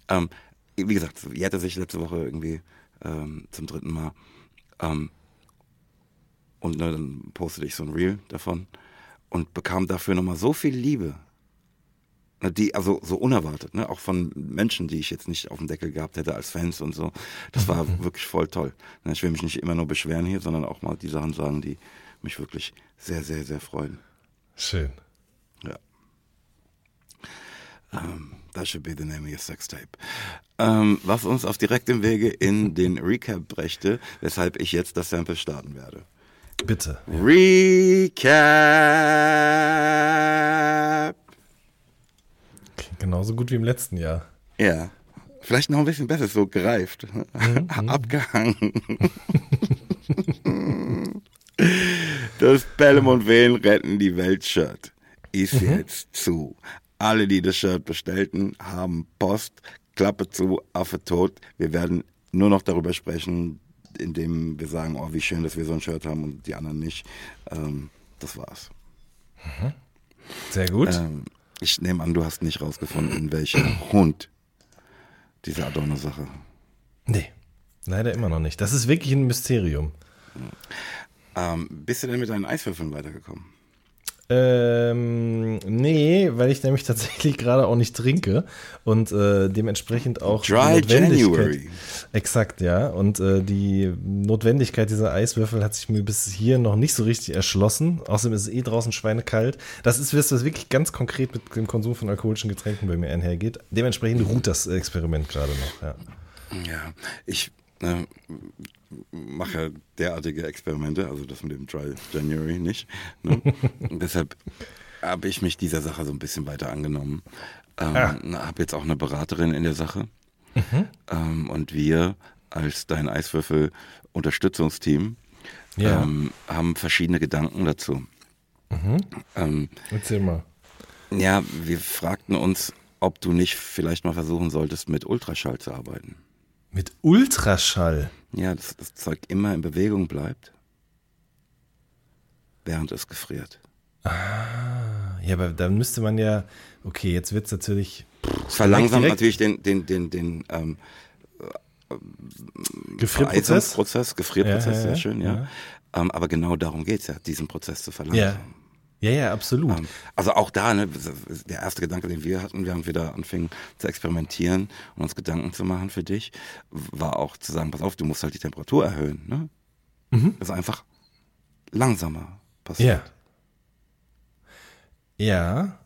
Ähm, wie gesagt, jährte sich letzte Woche irgendwie ähm, zum dritten Mal. Ähm, und ne, dann postete ich so ein Reel davon und bekam dafür nochmal so viel Liebe. Ne, die, also so unerwartet, ne? auch von Menschen, die ich jetzt nicht auf dem Deckel gehabt hätte als Fans und so. Das war mhm. wirklich voll toll. Ne, ich will mich nicht immer nur beschweren hier, sondern auch mal die Sachen sagen, die mich wirklich sehr, sehr, sehr freuen. Schön. Ja. Um, that should be the name of your sex tape. Um, was uns auf direktem Wege in den Recap brächte, weshalb ich jetzt das Sample starten werde. Bitte. Recap! Klingt genauso gut wie im letzten Jahr. Ja. Vielleicht noch ein bisschen besser, so gereift. Mhm. Abgehangen. das Pelham und Wehen retten die Welt-Shirt ist Mhm. jetzt zu. Alle, die das Shirt bestellten, haben Post. Klappe zu, Affe tot. Wir werden nur noch darüber sprechen, indem wir sagen, oh, wie schön, dass wir so ein Shirt haben und die anderen nicht. Ähm, das war's. Sehr gut. Ähm, ich nehme an, du hast nicht rausgefunden, welcher Hund diese Adorno-Sache. nee, leider immer noch nicht. Das ist wirklich ein Mysterium. Ähm, bist du denn mit deinen Eiswürfeln weitergekommen? Ähm, nee, weil ich nämlich tatsächlich gerade auch nicht trinke und äh, dementsprechend auch Dry January. Exakt, ja. Und äh, die Notwendigkeit dieser Eiswürfel hat sich mir bis hier noch nicht so richtig erschlossen. Außerdem ist es eh draußen schweinekalt. Das ist was, was wirklich ganz konkret mit dem Konsum von alkoholischen Getränken bei mir einhergeht. Dementsprechend ruht das Experiment gerade noch. Ja. Ja, ich äh, mache ja derartige Experimente, also das mit dem Dry January nicht. Ne? Deshalb habe ich mich dieser Sache so ein bisschen weiter angenommen. Ähm, Ah. Habe jetzt auch eine Beraterin in der Sache. Ähm, und wir als dein Eiswürfel-Unterstützungsteam Ja. ähm, haben verschiedene Gedanken dazu. Ähm, Erzähl mal. ja, wir fragten uns, ob du nicht vielleicht mal versuchen solltest, mit Ultraschall zu arbeiten. Mit Ultraschall. Ja, dass das Zeug immer in Bewegung bleibt, während es gefriert. Ja, aber dann müsste man ja. Okay, jetzt wird es natürlich Es verlangsamt natürlich den, den, den, den ähm, Gefrierprozess. Vereisungsprozess, Gefrierprozess, Ja, ja, sehr ja, schön, ja. ja. Ähm, aber genau darum geht's ja, diesen Prozess zu Ja. verlangsamen. Ja, ja, absolut. Ähm, Also auch da, ne, der erste Gedanke, den wir hatten, während wir da anfingen zu experimentieren und uns Gedanken zu machen für dich, war auch zu sagen, pass auf, du musst halt die Temperatur erhöhen. Ne? Mhm. Das ist einfach langsamer passiert. Ja. Ja.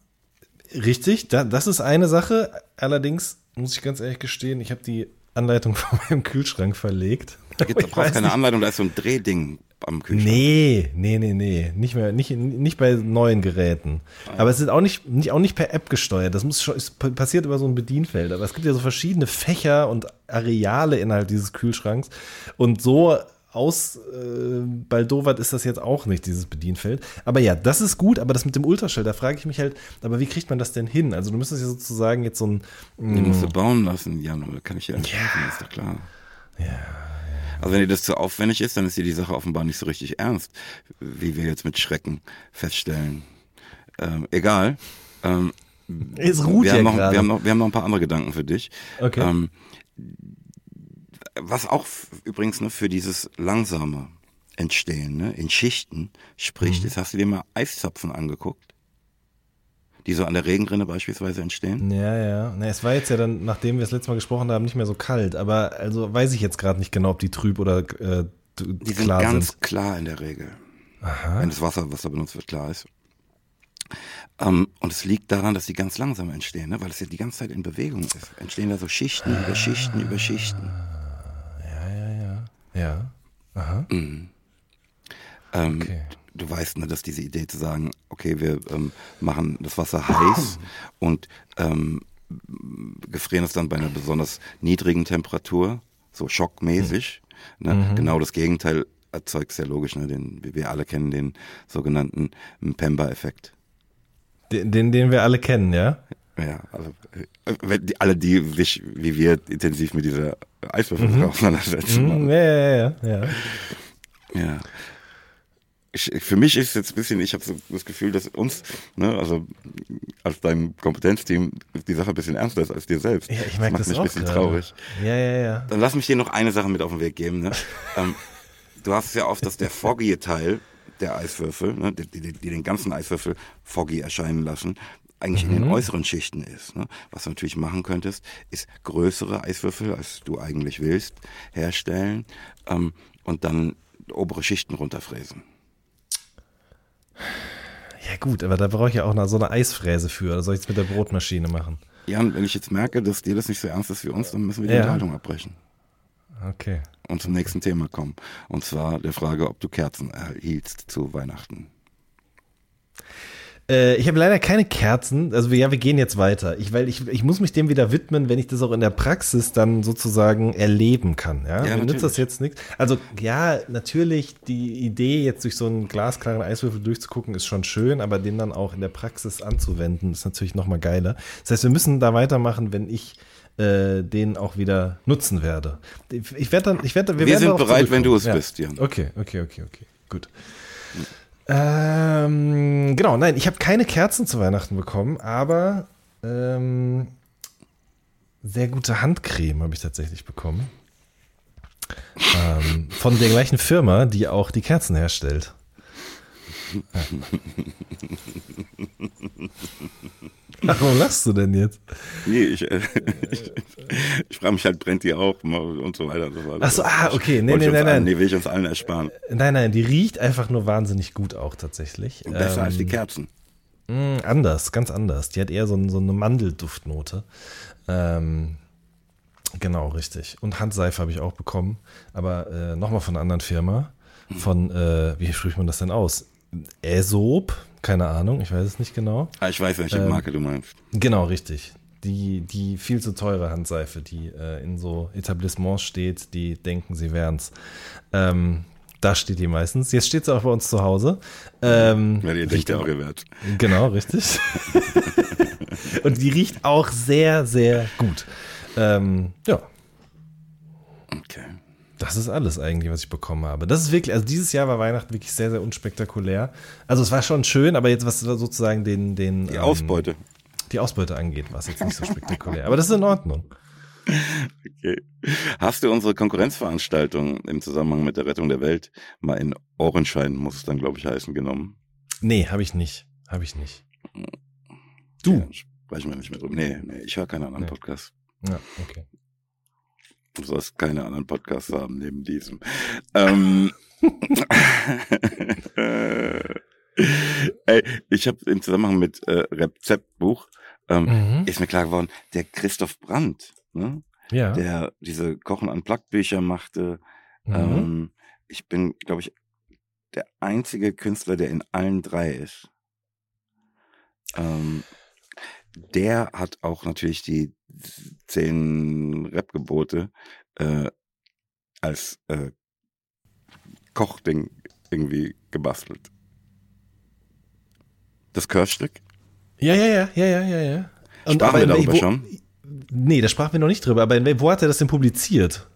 Richtig, da, das ist eine Sache. Allerdings muss ich ganz ehrlich gestehen, ich habe die Anleitung von meinem Kühlschrank verlegt. Da gibt- da brauchst keine nicht- Anleitung, da ist so ein Drehding am Kühlschrank. Nee, nee, nee, nee. Nicht mehr, nicht, nicht bei neuen Geräten. Aber es ist auch nicht, nicht, auch nicht per App gesteuert. Das muss schon, passiert über so ein Bedienfeld. Aber es gibt ja so verschiedene Fächer und Areale innerhalb dieses Kühlschranks. Und so aus äh, baldowert ist das jetzt auch nicht, dieses Bedienfeld. Aber ja, das ist gut, aber das mit dem Ultraschall, da frage ich mich halt, aber wie kriegt man das denn hin? Also du müsstest ja sozusagen jetzt so ein, Die musst du bauen lassen, Jan, kann ich dir nicht helfen, ist doch klar. Also wenn dir das zu aufwendig ist, dann ist dir die Sache offenbar nicht so richtig ernst, wie wir jetzt mit Schrecken feststellen. Ähm, egal. Ähm, es ruht wir, ja haben noch, wir, haben noch, wir haben noch ein paar andere Gedanken für dich. Okay. Ähm, was auch übrigens ne, für dieses langsame Entstehen ne, in Schichten spricht, Mhm. ist, hast du dir mal Eiszapfen angeguckt? Die so an der Regenrinne beispielsweise entstehen? Ja, ja. Na, es war jetzt ja dann, nachdem wir das letzte Mal gesprochen haben, nicht mehr so kalt. Aber also weiß ich jetzt gerade nicht genau, ob die trüb oder äh, Die sind ganz sind. klar in der Regel. Wenn das Wasser, was da benutzt wird, klar ist. Ähm, und es liegt daran, dass die ganz langsam entstehen, ne? weil es ja die ganze Zeit in Bewegung ist. Entstehen da so Schichten über Schichten über Schichten. Ja. Aha. Ähm, Okay. Du weißt, ne, dass diese Idee zu sagen, okay, wir ähm, machen das Wasser heiß und ähm, gefrieren es dann bei einer besonders niedrigen Temperatur, so schockmäßig. Ne? Genau das Gegenteil erzeugt sehr logisch, ne? den, wir- alle kennen den sogenannten Mpemba-Effekt. Den, den, den wir alle kennen, ja? Ja, also äh, alle die sich wie wir intensiv mit dieser Eiswürfel auseinandersetzen. Mhm, ja, ja, ja, ja. Ich, für mich ist jetzt ein bisschen, ich habe so das Gefühl, dass uns, ne, also als deinem Kompetenzteam, die Sache ein bisschen ernster ist als dir selbst. ja ich merke macht das, mich auch ein bisschen gerade. traurig. Ja, ja, ja. Dann lass mich dir noch eine Sache mit auf den Weg geben. Ne? ähm, du hast es ja oft, dass der foggy Teil der Eiswürfel, ne, die, die, die den ganzen Eiswürfel foggy erscheinen lassen, eigentlich in Mhm. den äußeren Schichten ist. Ne? Was du natürlich machen könntest, ist größere Eiswürfel, als du eigentlich willst, herstellen ähm, und dann obere Schichten runterfräsen. Ja, gut, aber da brauche ich ja auch noch so eine Eisfräse für. Oder soll ich es mit der Brotmaschine machen? Jan, wenn ich jetzt merke, dass dir das nicht so ernst ist wie uns, dann müssen wir die Ja. Unterhaltung abbrechen Okay. und zum nächsten Thema kommen. Und zwar der Frage, ob du Kerzen erhielst zu Weihnachten. Äh, ich habe leider keine Kerzen. Also ja, wir gehen jetzt weiter. Ich, weil ich, ich muss mich dem wieder widmen, wenn ich das auch in der Praxis dann sozusagen erleben kann. Ja, Ja, nützt das jetzt nichts. Also ja, natürlich die Idee, jetzt durch so einen glasklaren Eiswürfel durchzugucken, ist schon schön, aber den dann auch in der Praxis anzuwenden, ist natürlich noch mal geiler. Das heißt, wir müssen da weitermachen, wenn ich äh, den auch wieder nutzen werde. Ich, werde dann, ich werde, wir, Wir werden sind bereit, wenn du es bist, Jan. Okay, okay, okay, okay, gut. Ähm, genau, nein, ich habe keine Kerzen zu Weihnachten bekommen, aber ähm, sehr gute Handcreme habe ich tatsächlich bekommen. Ähm, von der gleichen Firma, die auch die Kerzen herstellt. Ach, warum lachst du denn jetzt? Nee, ich, äh, ich, ich frage mich halt, brennt die auch und so weiter und so weiter. Ach so, ah, okay, nee, nee, nein, nein. Nee, will ich uns allen ersparen. Nein, nein, die riecht einfach nur wahnsinnig gut auch tatsächlich. Besser Ähm, als die Kerzen. Mm, anders, ganz anders. Die hat eher so, so eine Mandelduftnote. Ähm, genau, richtig. Und Handseife habe ich auch bekommen, aber äh, nochmal von einer anderen Firma. Von, äh, wie spricht man das denn aus? Aesop? Keine Ahnung, ich weiß es nicht genau. Ah, ich weiß, welche ähm, Marke du meinst. Genau, richtig. Die, die viel zu teure Handseife, die äh, in so Etablissements steht, die denken, sie wären's. Ähm, da steht die meistens. Jetzt steht sie auch bei uns zu Hause. Ähm, Weil ihr riecht denkt, der auch- wert. Genau, richtig. Und die riecht auch sehr, sehr gut. Ähm, ja, Okay. Das ist alles eigentlich, was ich bekommen habe. Das ist wirklich, also dieses Jahr war Weihnachten wirklich sehr, sehr unspektakulär. Also es war schon schön, aber jetzt was sozusagen den, den Die ähm, Ausbeute. die Ausbeute angeht, war es jetzt nicht so spektakulär. Aber das ist in Ordnung. Okay. Hast du unsere Konkurrenzveranstaltung im Zusammenhang mit der Rettung der Welt mal in Ohrenschein, muss es dann, glaube ich, heißen, genommen? Nee, habe ich nicht. Habe ich nicht. Du? Ja, sprechen wir nicht mehr drüber. Nee, nee, ich höre keinen anderen Nee. Podcast. Ja, okay. Du sollst keine anderen Podcasts haben neben diesem. Ähm, ey, ich habe im Zusammenhang mit äh, Rezeptbuch ähm, Mhm. ist mir klar geworden, der Christoph Brandt, ne, Ja. der diese Kochen an Bücher machte. mhm. Ähm, ich bin, glaube ich, der einzige Künstler, der in allen drei ist. Ähm, der hat auch natürlich die zehn Rap-Gebote äh, als äh, Kochding irgendwie gebastelt. Das Curve-Stück? ja, ja, ja, ja, ja, ja, ja. Sprachen aber wir darüber wo, schon? Nee, da sprachen wir noch nicht drüber. Aber wo hat er das denn publiziert?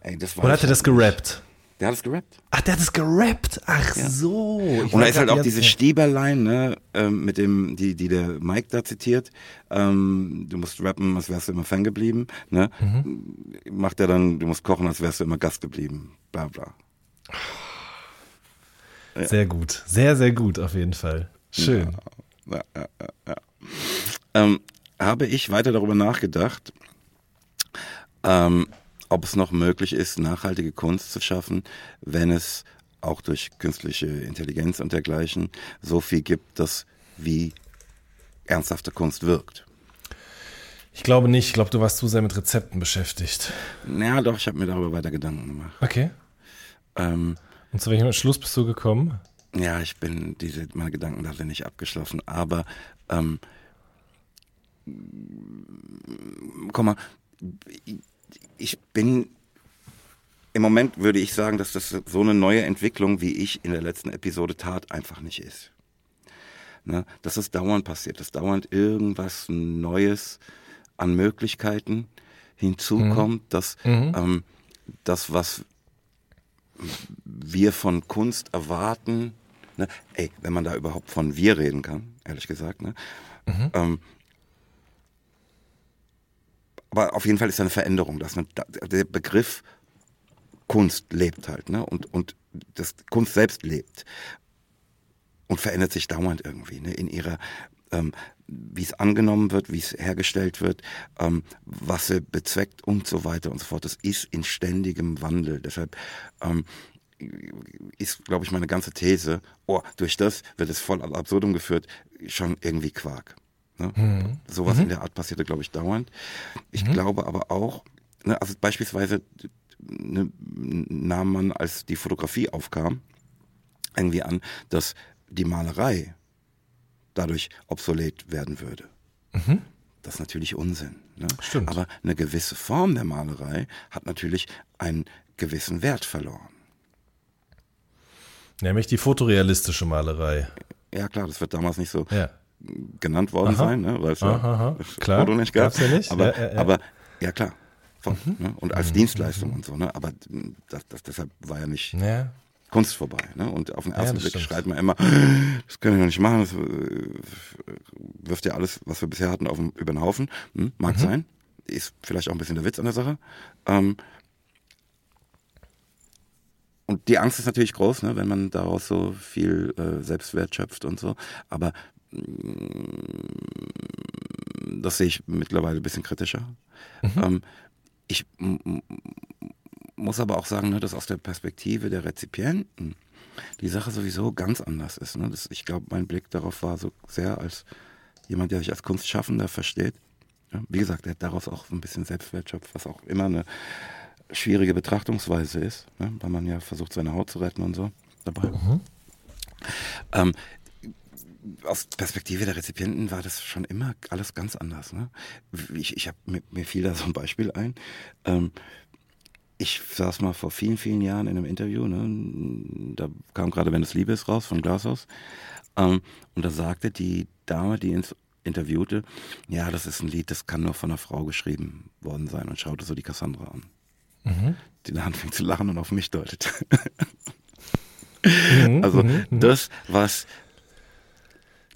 Ey, das Oder hat er das gerappt? Der hat es gerappt. Ach, der hat es gerappt. Ach so. Ich Und da ist halt auch die diese Stieberlein, ne, ähm, mit dem, die, die der Mike da zitiert. Ähm, du musst rappen, als wärst du immer Fan geblieben, ne? Mhm. Macht er dann, du musst kochen, als wärst du immer Gast geblieben. Bla bla. Sehr gut. Sehr, sehr gut auf jeden Fall. Schön. Ja, ja, ja, ja. Ähm, habe ich weiter darüber nachgedacht, ähm, ob es noch möglich ist, nachhaltige Kunst zu schaffen, wenn es auch durch künstliche Intelligenz und dergleichen so viel gibt, dass wie ernsthafte Kunst wirkt. Ich glaube nicht. Ich glaube, du warst zu sehr mit Rezepten beschäftigt. Ja, doch, ich habe mir darüber weiter Gedanken gemacht. Okay. Ähm, Und zu welchem Entschluss bist du gekommen? ja, ich bin, diese, meine Gedanken da sind nicht abgeschlossen, aber ähm, komm mal, ich bin im Moment würde ich sagen, dass das so eine neue Entwicklung, wie ich in der letzten Episode tat, einfach nicht ist. Ne? Dass es dauernd passiert, dass dauernd irgendwas Neues an Möglichkeiten hinzukommt, dass ähm, das, was wir von Kunst erwarten, ne? ey, wenn man da überhaupt von wir reden kann, ehrlich gesagt, ne? Ähm, aber auf jeden Fall ist da eine Veränderung, dass man der Begriff Kunst lebt halt, ne? Und und das Kunst selbst lebt und verändert sich dauernd irgendwie, ne? In ihrer ähm, wie es angenommen wird, wie es hergestellt wird, ähm, was sie bezweckt und so weiter und so fort. Das ist in ständigem Wandel. Deshalb ähm, ist, glaube ich, meine ganze These, oh, durch das wird es voll ad absurdum geführt, schon irgendwie Quark. Ne? Mhm. Sowas mhm. in der Art passierte, glaube ich, dauernd. Ich mhm. glaube aber auch, ne, also beispielsweise ne, nahm man, als die Fotografie aufkam, irgendwie an, dass die Malerei dadurch obsolet werden würde. Mhm. Das ist natürlich Unsinn. Ne? Stimmt. Aber eine gewisse Form der Malerei hat natürlich einen gewissen Wert verloren. Nämlich die fotorealistische Malerei. Ja, klar, das wird damals nicht so ja. Genannt worden aha. sein, ne? weil es ja klar. Foto nicht gab. Ja nicht. Aber, ja, aber ja, klar. Von, mhm. ne? Und als mhm. Dienstleistung mhm. und so. Ne? Aber das, das, deshalb war ja nicht ja. Kunst vorbei. Ne? Und auf den ersten ja, Blick stimmt. schreit man immer, das können wir noch nicht machen, das äh, wirft ja alles, was wir bisher hatten, auf den, über den Haufen. Hm? Mag mhm. sein. Ist vielleicht auch ein bisschen der Witz an der Sache. Ähm, und die Angst ist natürlich groß, ne, wenn man daraus so viel äh, Selbstwert schöpft und so. Aber das sehe ich mittlerweile ein bisschen kritischer. Mhm. Ähm, ich muss aber auch sagen, ne, dass aus der Perspektive der Rezipienten die Sache sowieso ganz anders ist. Ne? Das, ich glaube, mein Blick darauf war so sehr als jemand, der sich als Kunstschaffender versteht. Ja, wie gesagt, der hat daraus auch ein bisschen Selbstwert schöpft, was auch immer eine schwierige Betrachtungsweise ist, ne? weil man ja versucht, seine Haut zu retten und so dabei. Mhm. Ähm, aus Perspektive der Rezipienten war das schon immer alles ganz anders. Ne? Ich, ich habe mir, mir fiel da so ein Beispiel ein. Ähm, ich saß mal vor vielen, vielen Jahren in einem Interview, ne? da kam gerade Wenn es Liebe ist raus von Glashaus. Ähm, und da sagte die Dame, die ins interviewte, ja, das ist ein Lied, das kann nur von einer Frau geschrieben worden sein und schaute so die Cassandra an mhm. die dann anfängt zu lachen und auf mich deutet. mhm, also mhm, mhm, das, was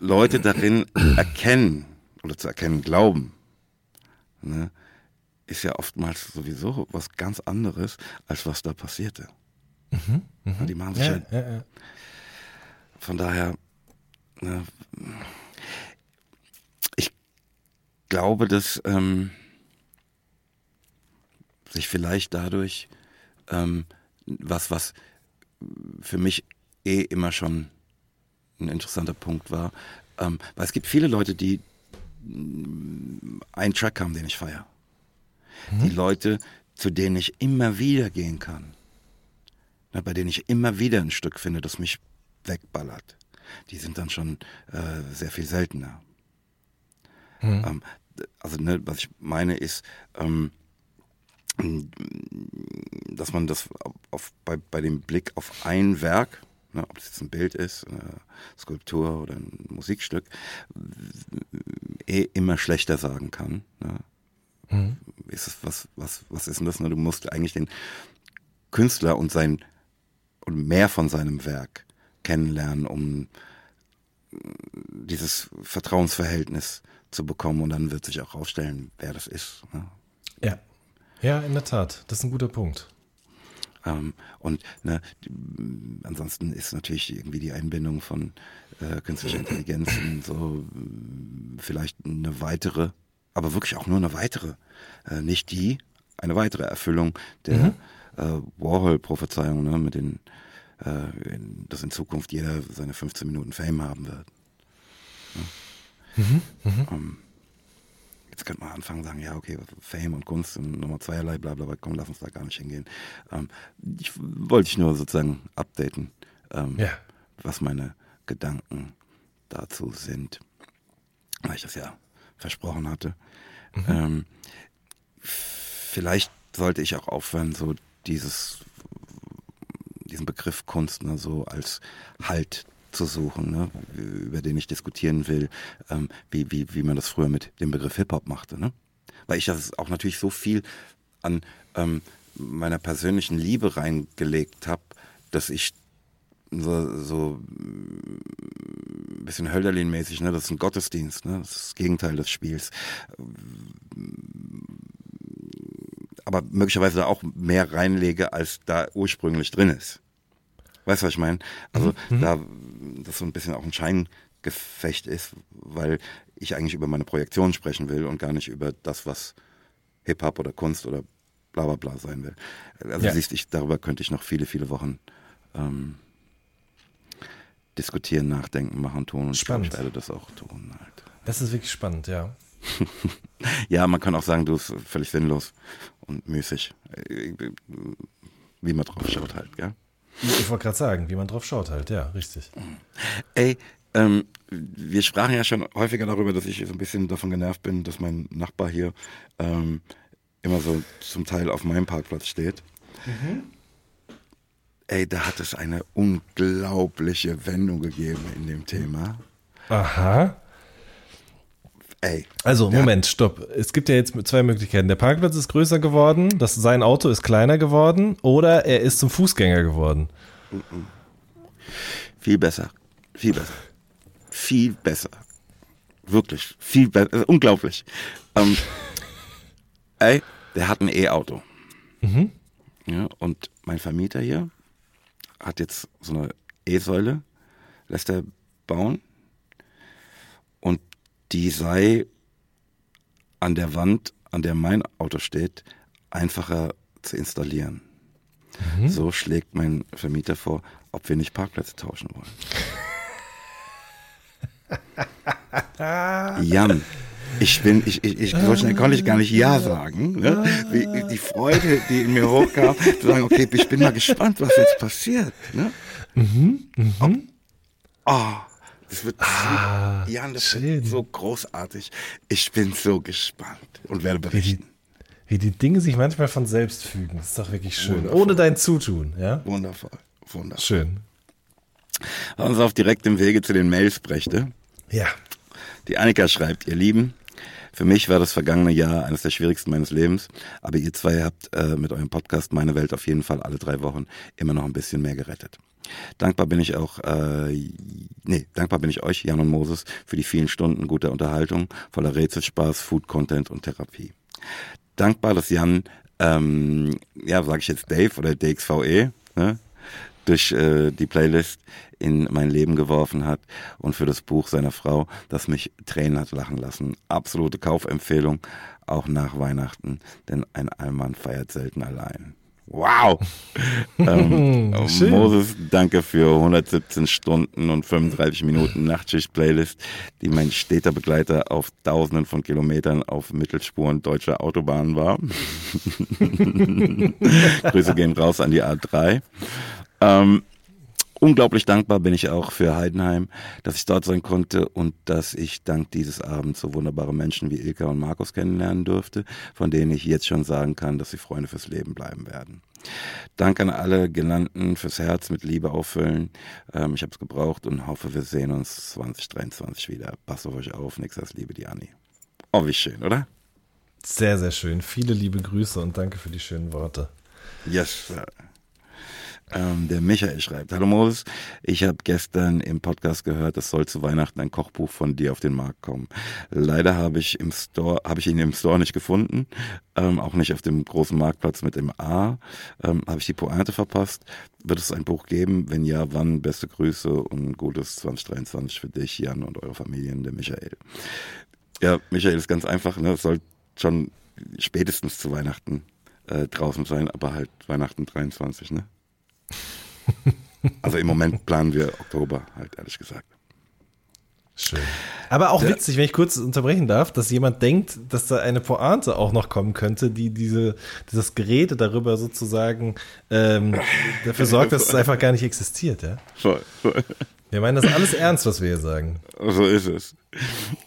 Leute darin erkennen oder zu erkennen glauben, ne, ist ja oftmals sowieso was ganz anderes, als was da passierte. Mhm, mh. Die machen sich ja, ja, ja, Von daher, ne, ich glaube, dass ähm, sich vielleicht dadurch ähm, was, was für mich eh immer schon ein interessanter Punkt war, ähm, weil es gibt viele Leute, die mm, einen Track haben, den ich feiere. Mhm. Die Leute, zu denen ich immer wieder gehen kann. Na, bei denen ich immer wieder ein Stück finde, das mich wegballert. Die sind dann schon äh, sehr viel seltener. Mhm. Ähm, also, ne, was ich meine ist, ähm, dass man das auf, bei, bei dem Blick auf ein Werk, ne, ob das jetzt ein Bild ist, eine Skulptur oder ein Musikstück, eh immer schlechter sagen kann. Ne? Mhm. Ist es, was, was, was ist denn das? Ne? Du musst eigentlich den Künstler und sein und mehr von seinem Werk kennenlernen, um dieses Vertrauensverhältnis zu bekommen und dann wird sich auch aufstellen, wer das ist. Ne? Ja. Ja, in der Tat. Das ist ein guter Punkt. Ähm, und ne, ansonsten ist natürlich irgendwie die Einbindung von äh, künstlicher Intelligenz so vielleicht eine weitere, aber wirklich auch nur eine weitere, äh, nicht die, eine weitere Erfüllung der mhm. äh, Warhol-Prophezeiung, ne, mit den, äh, in, dass in Zukunft jeder seine 15 Minuten Fame haben wird. Ne? Mhm. Mhm. Ähm, Jetzt könnte man anfangen und sagen, ja, okay, Fame und Kunst sind Nummer zweierlei, bla bla bla, komm, lass uns da gar nicht hingehen. Ähm, ich wollte ich nur sozusagen updaten, ähm, ja. was meine Gedanken dazu sind, weil ich das ja versprochen hatte. Mhm. Ähm, vielleicht sollte ich auch aufhören, so dieses, diesen Begriff Kunst ne, so als Halt zu suchen, ne, über den ich diskutieren will, ähm, wie, wie, wie man das früher mit dem Begriff Hip-Hop machte. Ne? Weil ich das auch natürlich so viel an ähm, meiner persönlichen Liebe reingelegt habe, dass ich so, so ein bisschen Hölderlin-mäßig, ne? das ist ein Gottesdienst, ne? das ist das Gegenteil des Spiels. Aber möglicherweise auch mehr reinlege, als da ursprünglich drin ist. Weißt du, was ich meine? Also mhm. da das so ein bisschen auch ein Scheingefecht ist, weil ich eigentlich über meine Projektion sprechen will und gar nicht über das, was Hip-Hop oder Kunst oder bla bla bla sein will. Also ja. siehst ich, darüber könnte ich noch viele, viele Wochen ähm, diskutieren, nachdenken, machen, tun und Spannend. ich werde das auch tun halt. Das ist wirklich spannend, ja. ja, man kann auch sagen, du bist völlig sinnlos und müßig. Wie man drauf schaut halt, gell? Ich wollte gerade sagen, wie man drauf schaut halt, ja, richtig. Ey, ähm, wir sprachen ja schon häufiger darüber, dass ich so ein bisschen davon genervt bin, dass mein Nachbar hier ähm, immer so zum Teil auf meinem Parkplatz steht. Mhm. Ey, da hat es eine unglaubliche Wendung gegeben in dem Thema. Aha. Ey. Also, Moment, stopp. Es gibt ja jetzt zwei Möglichkeiten. Der Parkplatz ist größer geworden, das, sein Auto ist kleiner geworden oder er ist zum Fußgänger geworden. Viel besser. Viel besser. Viel besser. Wirklich. Viel besser. Also, unglaublich. Ähm, ey, der hat ein E-Auto. Mhm. Ja, und mein Vermieter hier hat jetzt so eine E-Säule, lässt er bauen. Die sei an der Wand, an der mein Auto steht, einfacher zu installieren. Mhm. So schlägt mein Vermieter vor, ob wir nicht Parkplätze tauschen wollen. Jan, ich bin, ich, ich, ich so schnell konnte ich gar nicht Ja sagen. Ne? Wie, die Freude, die in mir hochkam, zu sagen, okay, ich bin mal gespannt, was jetzt passiert. Ne? Mhm, mhm. Oh, das wird ah, so, Jan, das schön. wird so großartig. Ich bin so gespannt und werde berichten. Wie die, wie die Dinge sich manchmal von selbst fügen. Das ist doch wirklich schön. Wundervoll. Ohne dein Zutun, ja? Wundervoll. Wundervoll. Schön. Uns auf direktem Wege zu den Mails brächte. Ja. Die Annika schreibt, ihr Lieben, für mich war das vergangene Jahr eines der schwierigsten meines Lebens, aber ihr zwei habt äh, mit eurem Podcast Meine Welt auf jeden Fall alle drei Wochen immer noch ein bisschen mehr gerettet. Dankbar bin ich auch, äh, nee, dankbar bin ich euch, Jan und Moses, für die vielen Stunden guter Unterhaltung, voller Rätselspaß, Food-Content und Therapie. Dankbar, dass Jan, ähm, ja, sage ich jetzt Dave oder DXVE, ne, durch äh, die Playlist in mein Leben geworfen hat und für das Buch seiner Frau, das mich Tränen hat lachen lassen. Absolute Kaufempfehlung, auch nach Weihnachten, denn ein Allmann feiert selten allein. Wow! ähm, Moses, danke für 117 Stunden und 35 Minuten Nachtschicht-Playlist, die mein steter Begleiter auf tausenden von Kilometern auf Mittelspuren deutscher Autobahnen war. Grüße gehen raus an die A3. Ähm, unglaublich dankbar bin ich auch für Heidenheim, dass ich dort sein konnte und dass ich dank dieses Abends so wunderbare Menschen wie Ilka und Markus kennenlernen durfte, von denen ich jetzt schon sagen kann, dass sie Freunde fürs Leben bleiben werden. Dank an alle genannten fürs Herz mit Liebe auffüllen. Ähm, ich habe es gebraucht und hoffe, wir sehen uns 2023 wieder. Passt auf euch auf. Nichts als Liebe, die Anni. Oh, wie schön, oder? Sehr, sehr schön. Viele liebe Grüße und danke für die schönen Worte. Yes. Sir. Ähm, der Michael schreibt, hallo Moses, ich habe gestern im Podcast gehört, es soll zu Weihnachten ein Kochbuch von dir auf den Markt kommen. Leider habe ich im ich ihn im Store nicht gefunden, ähm, auch nicht auf dem großen Marktplatz mit dem A. Ähm, habe ich die Pointe verpasst? Wird es ein Buch geben? Wenn ja, wann? Beste Grüße und gutes 2023 für dich, Jan und eure Familien, der Michael. Ja, Michael ist ganz einfach, ne? Es soll schon spätestens zu Weihnachten äh, draußen sein, aber halt Weihnachten 23, ne? Also im Moment planen wir Oktober, halt ehrlich gesagt. Schön. Aber auch witzig, wenn ich kurz unterbrechen darf, dass jemand denkt, dass da eine Pointe auch noch kommen könnte, die diese, dieses Gerede darüber sozusagen ähm, dafür sorgt, dass es einfach gar nicht existiert, ja? Voll, voll. Wir meinen das alles ernst, was wir hier sagen. So ist es.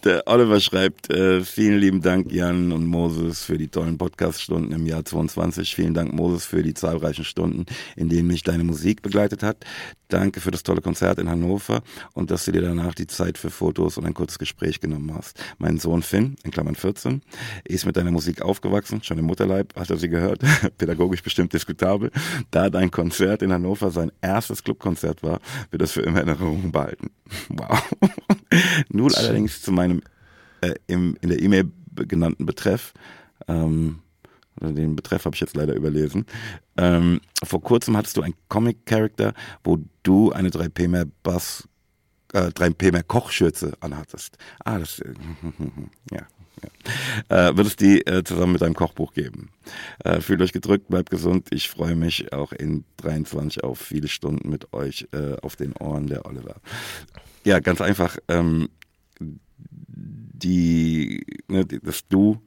Der Oliver schreibt, äh, vielen lieben Dank Jan und Moses für die tollen Podcast-Stunden im Jahr 22. Vielen Dank Moses für die zahlreichen Stunden, in denen mich deine Musik begleitet hat. Danke für das tolle Konzert in Hannover und dass du dir danach die Zeit für Fotos und ein kurzes Gespräch genommen hast. Mein Sohn Finn, in Klammern 14, ist mit deiner Musik aufgewachsen, schon im Mutterleib, hat er sie gehört, pädagogisch bestimmt diskutabel. Da dein Konzert in Hannover sein erstes Clubkonzert war, wird das für immer in Erinnerung behalten. Wow. Nun allerdings zu meinem äh, im, in der E-Mail genannten Betreff. Ähm, den Betreff habe ich jetzt leider überlesen. Ähm, vor kurzem hattest du einen Comic-Character, wo du eine 3P mehr Bass, äh, 3P mehr Kochschürze anhattest. Ah, das, äh, ja. Ja. Äh, wird es die äh, zusammen mit deinem Kochbuch geben. Äh, fühlt euch gedrückt, bleibt gesund. Ich freue mich auch in 23 auf viele Stunden mit euch äh, auf den Ohren der Oliver. Ja, ganz einfach. Ähm, die, ne, das Du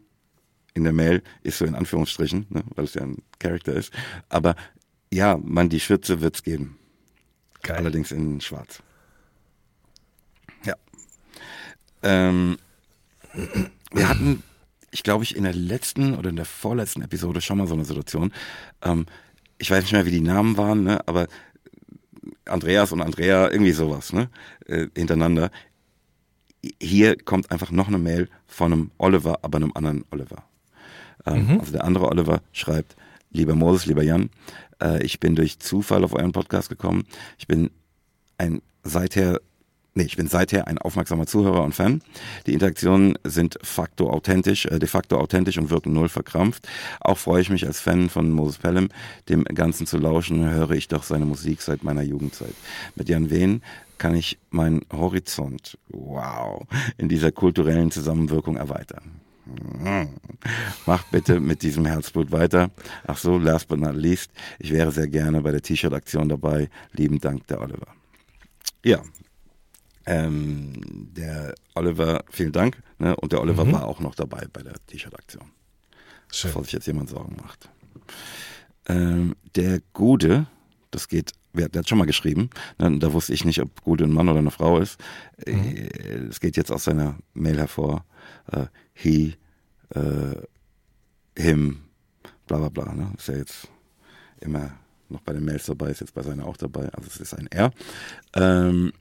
in der Mail ist so in Anführungsstrichen, ne, weil es ja ein Charakter ist. Aber ja, man, die Schürze wird's geben. Geil. Allerdings in schwarz. Ja. Ähm, wir hatten, ich glaube ich, in der letzten oder in der vorletzten Episode schon mal so eine Situation. Ähm, ich weiß nicht mehr, wie die Namen waren, ne, aber Andreas und Andrea, irgendwie sowas, ne, äh, hintereinander. Hier kommt einfach noch eine Mail von einem Oliver, aber einem anderen Oliver. Ähm, Also der andere Oliver schreibt, lieber Moses, lieber Jan, äh, ich bin durch Zufall auf euren Podcast gekommen. Ich bin ein seither, nee, ich bin seither ein aufmerksamer Zuhörer und Fan. Die Interaktionen sind facto authentisch, äh, de facto authentisch und wirken null verkrampft. Auch freue ich mich als Fan von Moses Pelham, dem Ganzen zu lauschen, höre ich doch seine Musik seit meiner Jugendzeit. Mit Jan Wehn kann ich meinen Horizont, wow, in dieser kulturellen Zusammenwirkung erweitern. Macht bitte mit diesem Herzblut weiter. Ach so, last but not least, ich wäre sehr gerne bei der T-Shirt-Aktion dabei. Lieben Dank, der Oliver. Ja, ähm, der Oliver, vielen Dank. Ne? Und der Oliver war auch noch dabei bei der T-Shirt-Aktion, bevor sich jetzt jemand Sorgen macht. Ähm, der Gude, das geht, wer hat schon mal geschrieben, ne? da wusste ich nicht, ob Gude ein Mann oder eine Frau ist. Äh, Es geht jetzt aus seiner Mail hervor. Äh, he, äh, him, bla bla bla. Ne? Ist ja jetzt immer noch bei den Mails dabei, ist jetzt bei seiner auch dabei. Also es ist ein R. Ähm,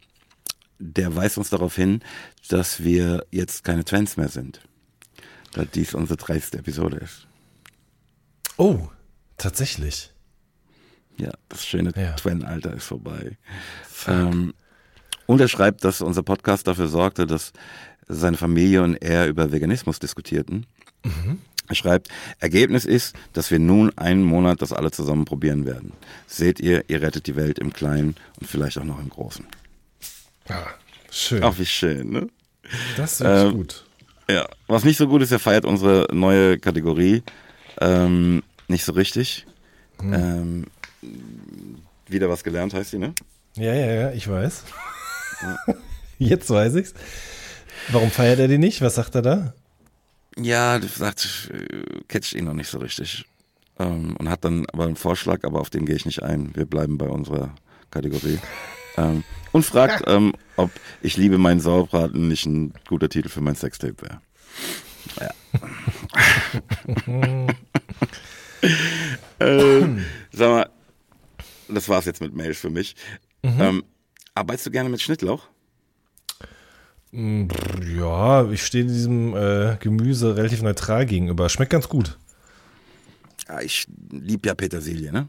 der weist uns darauf hin, dass wir jetzt keine Twins mehr sind. Da dies unsere 30. Episode ist. Oh, tatsächlich. Ja, das schöne Ja. Twin-Alter ist vorbei. Ähm, und er schreibt, dass unser Podcast dafür sorgte, dass seine Familie und er über Veganismus diskutierten. Er schreibt, Ergebnis ist, dass wir nun einen Monat das alle zusammen probieren werden. Seht ihr, ihr rettet die Welt im Kleinen und vielleicht auch noch im Großen. Ja, schön. Ach, wie schön, ne? das ist ähm, gut. Ja, was nicht so gut ist, er feiert unsere neue Kategorie ähm, nicht so richtig. Ähm, wieder was gelernt heißt sie, ne? Ja, ja, ja, ich weiß. Jetzt weiß ich's. Warum feiert er die nicht? Was sagt er da? Ja, sagt, äh, catcht ihn noch nicht so richtig. Ähm, und hat dann aber einen Vorschlag, aber auf den gehe ich nicht ein. Wir bleiben bei unserer Kategorie. ähm, und fragt, ähm, ob ich liebe meinen Sauerbraten nicht ein guter Titel für mein Sextape wäre. Ja. ähm, sag mal, das war's jetzt mit Mails für mich. Ähm, arbeitest du gerne mit Schnittlauch? Mm, Ja, ich stehe diesem äh, Gemüse relativ neutral gegenüber. Schmeckt ganz gut. Ja, ich lieb ja Petersilie, ne?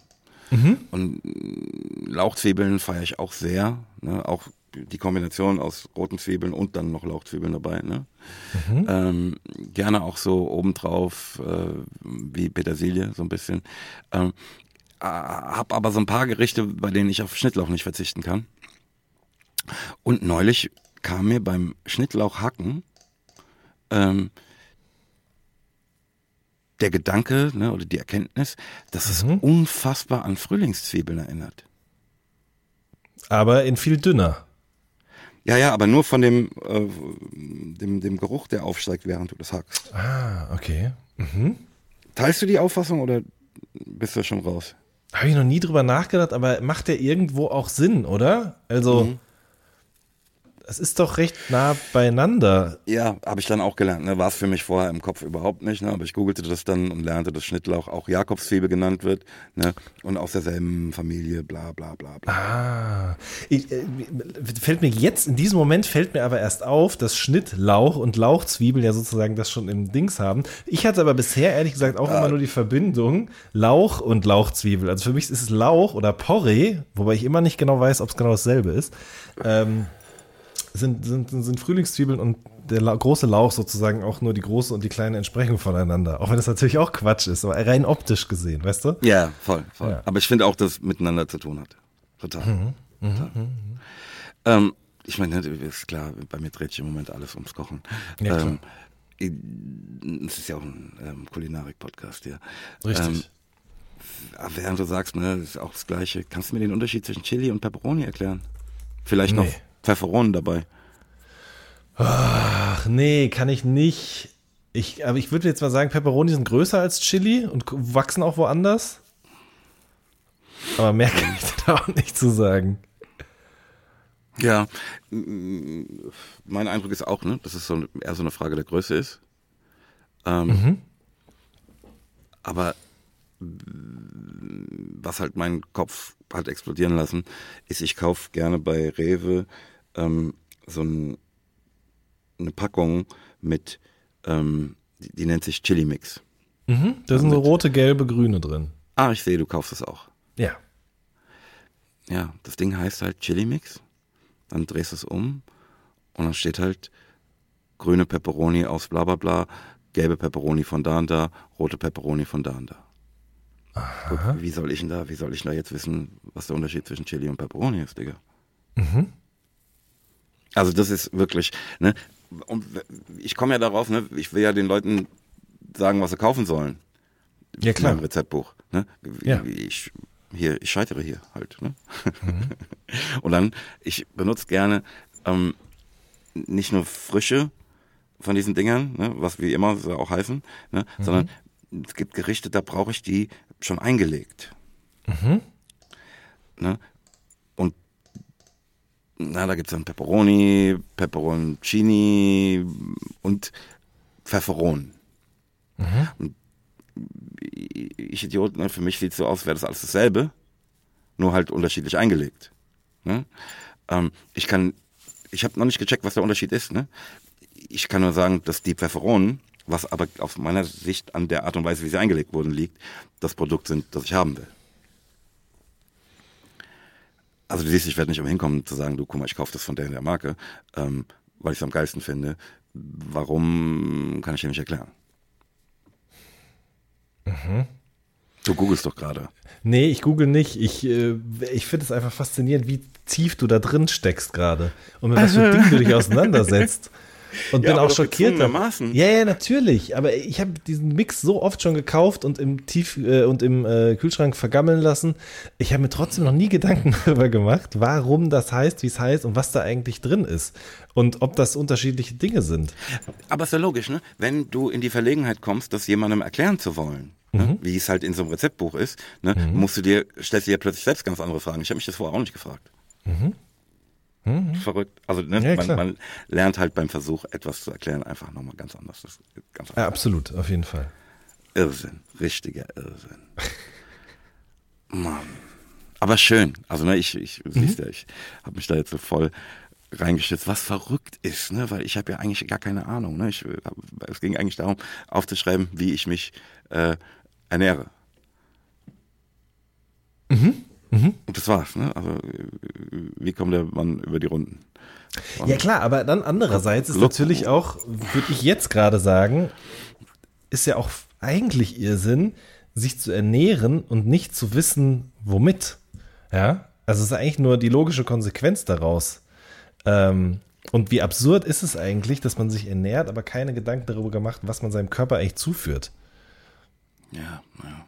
Und mm, Lauchzwiebeln feiere ich auch sehr. Ne? Auch die Kombination aus roten Zwiebeln und dann noch Lauchzwiebeln dabei. Ne? Ähm, gerne auch so obendrauf äh, wie Petersilie, so ein bisschen. Ähm, äh, hab aber so ein paar Gerichte, bei denen ich auf Schnittlauch nicht verzichten kann. Und neulich kam mir beim Schnittlauchhacken ähm, der Gedanke ne, oder die Erkenntnis, dass es unfassbar an Frühlingszwiebeln erinnert. Aber in viel dünner. Ja, ja, aber nur von dem, äh, dem, dem Geruch, der aufsteigt, während du das hackst. Ah, okay. Teilst du die Auffassung oder bist du schon raus? Habe ich noch nie drüber nachgedacht, aber macht der irgendwo auch Sinn, oder? Also, es ist doch recht nah beieinander. Ja, habe ich dann auch gelernt. Ne? War es für mich vorher im Kopf überhaupt nicht. Ne? Aber ich googelte das dann und lernte, dass Schnittlauch auch Jakobszwiebel genannt wird. Ne? Und aus derselben Familie, bla bla bla bla. Ah, ich, äh, fällt mir jetzt, in diesem Moment fällt mir aber erst auf, dass Schnittlauch und Lauchzwiebel ja sozusagen das schon im Dings haben. Ich hatte aber bisher ehrlich gesagt auch immer nur die Verbindung Lauch und Lauchzwiebel. Also für mich ist es Lauch oder Porree, wobei ich immer nicht genau weiß, ob es genau dasselbe ist. Ähm, sind, sind, sind Frühlingszwiebeln und der große Lauch sozusagen auch nur die große und die kleine Entsprechung voneinander. Auch wenn das natürlich auch Quatsch ist, aber rein optisch gesehen, weißt du? Ja, voll, voll. Ja. Aber ich finde auch, dass es miteinander zu tun hat. Total. Total. Ähm, ich meine, ist klar, bei mir dreht sich im Moment alles ums Kochen. Ja, klar. Ähm, es ist ja auch ein ähm, Kulinarik-Podcast hier. Richtig. Ähm, aber während du sagst, ne, das ist auch das Gleiche. Kannst du mir den Unterschied zwischen Chili und Pepperoni erklären? Vielleicht noch Nee. Pfefferonen dabei. Ach, nee, kann ich nicht. Ich, aber ich würde jetzt mal sagen, Peperoni sind größer als Chili und wachsen auch woanders. Aber mehr kann ich da auch nicht zu sagen. Ja, mein Eindruck ist auch, ne, dass es so eher so eine Frage der Größe ist. Ähm, mhm. Aber was halt meinen Kopf hat explodieren lassen, ist, ich kaufe gerne bei Rewe ähm, so ein, eine Packung mit, ähm, die, die, nennt sich Chili Mix. Mhm, da sind so rote, gelbe, grüne drin. Ah, ich sehe, du kaufst es auch. Ja. Ja, das Ding heißt halt Chili Mix. Dann drehst du es um und dann steht halt grüne Peperoni aus bla bla bla, gelbe Peperoni von da und da, rote Peperoni von da und da. Guck, wie soll ich denn da, wie soll ich da jetzt wissen, was der Unterschied zwischen Chili und Peperoni ist, Digga? Mhm. Also das ist wirklich, ne, und ich komme ja darauf, ne, ich will ja den Leuten sagen, was sie kaufen sollen. Ja, klar. Im Rezeptbuch. Ne? Ja. Ich, hier, ich scheitere hier halt. Ne? Mhm. und dann, ich benutze gerne ähm, nicht nur frische von diesen Dingern, ne, was wie immer sie auch heißen, ne, mhm. sondern es gibt Gerichte, da brauche ich die schon eingelegt. Mhm. Ne? Na, da gibt es dann Peperoni, Peperoncini und Pfefferon. Mhm. Und ich Idiot, ne, für mich sieht es so aus, wäre das alles dasselbe, nur halt unterschiedlich eingelegt. Ne? Ähm, ich kann, ich habe noch nicht gecheckt, was der Unterschied ist. Ne? Ich kann nur sagen, dass die Pfefferonen was aber aus meiner Sicht an der Art und Weise, wie sie eingelegt wurden, liegt, das Produkt sind, das ich haben will. Also du siehst, ich werde nicht umhinkommen zu sagen, du guck mal, ich kaufe das von der in der Marke, ähm, weil ich es am geilsten finde. Warum, kann ich dir nicht erklären. Mhm. Du googelst doch gerade. Nee, ich google nicht. Ich, äh, ich finde es einfach faszinierend, wie tief du da drin steckst gerade und mit was für Dingen du dich auseinandersetzt. Und ja, bin auch schockiert. Ja, ja, natürlich. Aber ich habe diesen Mix so oft schon gekauft und im Tief äh, und im äh, Kühlschrank vergammeln lassen. Ich habe mir trotzdem noch nie Gedanken darüber gemacht, warum das heißt, wie es heißt und was da eigentlich drin ist. Und ob das unterschiedliche Dinge sind. Aber ist ja logisch, ne? Wenn du in die Verlegenheit kommst, das jemandem erklären zu wollen. Ne? Mhm. wie es halt in so einem Rezeptbuch ist, ne? mhm. musst du dir, stellst dir ja plötzlich selbst ganz andere Fragen. Ich habe mich das vorher auch nicht gefragt. Mhm. Mhm. Verrückt. Also ne, ja, man, man, lernt halt beim Versuch, etwas zu erklären, einfach nochmal ganz anders. Ganz ja, absolut, auf jeden Fall. Irrsinn, richtiger Irrsinn. Mann. Aber schön. Also ne, ich, ich mhm. siehst ja, ich habe mich da jetzt so voll reingestützt, was verrückt ist, ne? weil ich habe ja eigentlich gar keine Ahnung. Ne? Ich, es ging eigentlich darum, aufzuschreiben, wie ich mich äh, ernähre. Mhm. Mhm. Und das war's. Ne? Also wie kommt der Mann über die Runden? Und ja klar, aber dann andererseits ist natürlich auch, würde ich jetzt gerade sagen, ist ja auch eigentlich ihr Sinn, sich zu ernähren und nicht zu wissen, womit. Ja, also es ist eigentlich nur die logische Konsequenz daraus. Ähm, und wie absurd ist es eigentlich, dass man sich ernährt, aber keine Gedanken darüber gemacht, was man seinem Körper eigentlich zuführt. Ja, ja.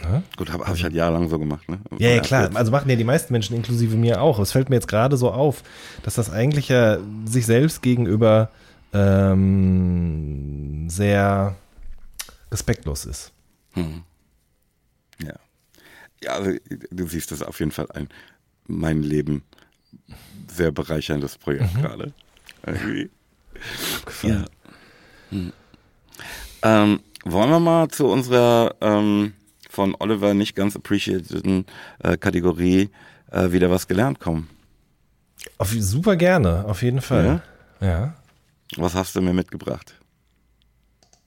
Ja? Gut, habe hab ich halt jahrelang so gemacht. Ne? Ja, ja, klar. Also machen ja die meisten Menschen, inklusive mir auch. Es fällt mir jetzt gerade so auf, dass das eigentlich ja sich selbst gegenüber ähm, sehr respektlos ist. Hm. Ja. Ja, also du siehst das auf jeden Fall ein. Mein Leben sehr bereicherndes Projekt mhm. gerade. Irgendwie. Ja. Hm. Ähm, wollen wir mal zu unserer ähm, von Oliver nicht ganz appreciateden äh, Kategorie äh, wieder was gelernt kommen. Auf, super gerne, auf jeden Fall. Ja. ja. Was hast du mir mitgebracht?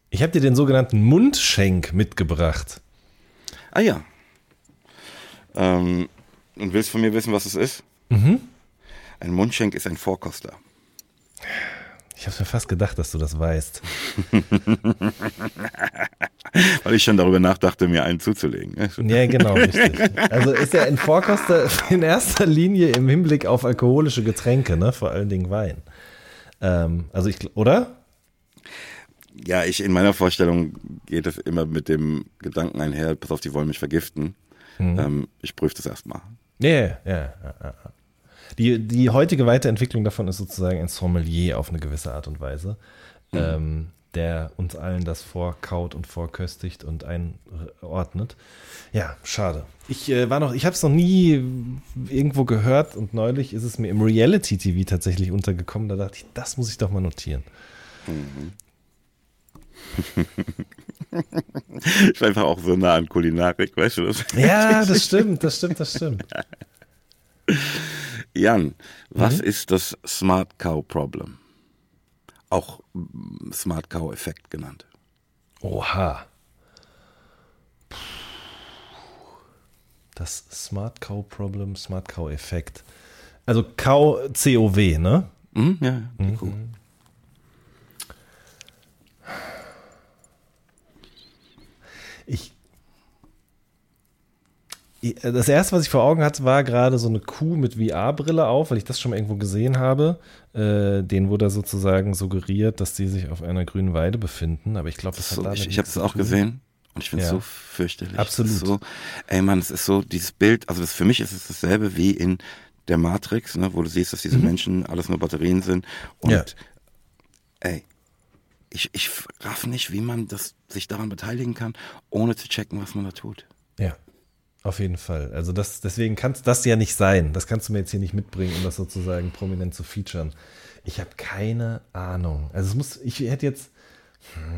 Ich habe dir den sogenannten Mundschenk mitgebracht. Ah ja. Ähm, und willst von mir wissen, was es ist? Mhm. Ein Mundschenk ist ein Vorkoster. Ich habe mir fast gedacht, dass du das weißt. Weil ich schon darüber nachdachte, mir einen zuzulegen. Ja, genau, richtig. Also ist ja ein Vorkoster in erster Linie im Hinblick auf alkoholische Getränke, ne? vor allen Dingen Wein. Ähm, also ich, oder? Ja, ich in meiner Vorstellung geht es immer mit dem Gedanken einher, pass auf, die wollen mich vergiften. Mhm. Ähm, ich prüfe das erstmal. Ja, ja, ja, ja. Die, die heutige Weiterentwicklung davon ist sozusagen ein Sommelier auf eine gewisse Art und Weise, mhm. ähm, der uns allen das vorkaut und vorköstigt und einordnet. Ja, schade. Ich äh, war noch, ich habe es noch nie irgendwo gehört und neulich ist es mir im Reality TV tatsächlich untergekommen. Da dachte ich, das muss ich doch mal notieren. Mhm. ich war einfach auch so nah an Kulinarik, weißt du das? Ja, das stimmt, das stimmt, das stimmt. Jan, was mhm. ist das Smart Cow Problem? Auch Smart Cow Effekt genannt. Oha. Das Smart Cow Problem, Smart Cow Effekt. Also Cow, C-O-W, ne? Mhm, ja, mhm. Cool. Ich. Das erste, was ich vor Augen hatte, war gerade so eine Kuh mit VR-Brille auf, weil ich das schon mal irgendwo gesehen habe. Äh, denen wurde sozusagen suggeriert, dass die sich auf einer grünen Weide befinden. Aber ich glaube, das so, hat Ich, ich habe es auch gesehen. Und ich finde es ja. so fürchterlich. Absolut. So, ey Mann, es ist so, dieses Bild, also das, für mich ist es dasselbe wie in der Matrix, ne, wo du siehst, dass diese mhm. Menschen alles nur Batterien sind. Und ja. ey, ich, ich raff nicht, wie man das, sich daran beteiligen kann, ohne zu checken, was man da tut. Ja. Auf jeden Fall. Also das, deswegen kann es das ja nicht sein. Das kannst du mir jetzt hier nicht mitbringen, um das sozusagen prominent zu featuren. Ich habe keine Ahnung. Also es muss, ich hätte jetzt.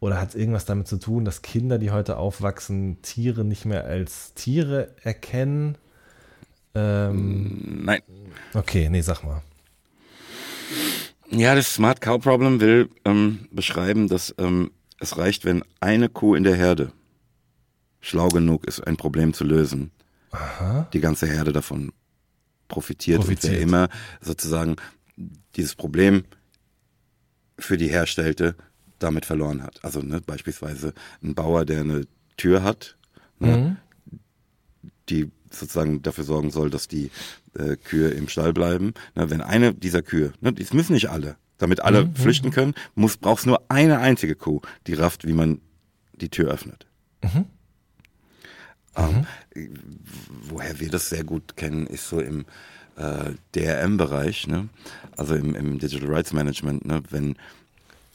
Oder hat es irgendwas damit zu tun, dass Kinder, die heute aufwachsen, Tiere nicht mehr als Tiere erkennen? Ähm, Nein. Okay, nee, sag mal. Ja, das Smart Cow Problem will ähm, beschreiben, dass ähm, es reicht, wenn eine Kuh in der Herde schlau genug ist, ein Problem zu lösen. Aha. Die ganze Herde davon profitiert, profitiert. und wer immer sozusagen dieses Problem für die Herstellte damit verloren hat. Also ne, beispielsweise ein Bauer, der eine Tür hat, ne, mhm. die sozusagen dafür sorgen soll, dass die äh, Kühe im Stall bleiben. Ne, wenn eine dieser Kühe, ne, das müssen nicht alle, damit alle mhm. flüchten können, muss brauchst nur eine einzige Kuh, die rafft, wie man die Tür öffnet. Mhm. Ähm, mhm. Woher wir das sehr gut kennen, ist so im äh, DRM-Bereich, ne? also im, im Digital Rights Management, ne? wenn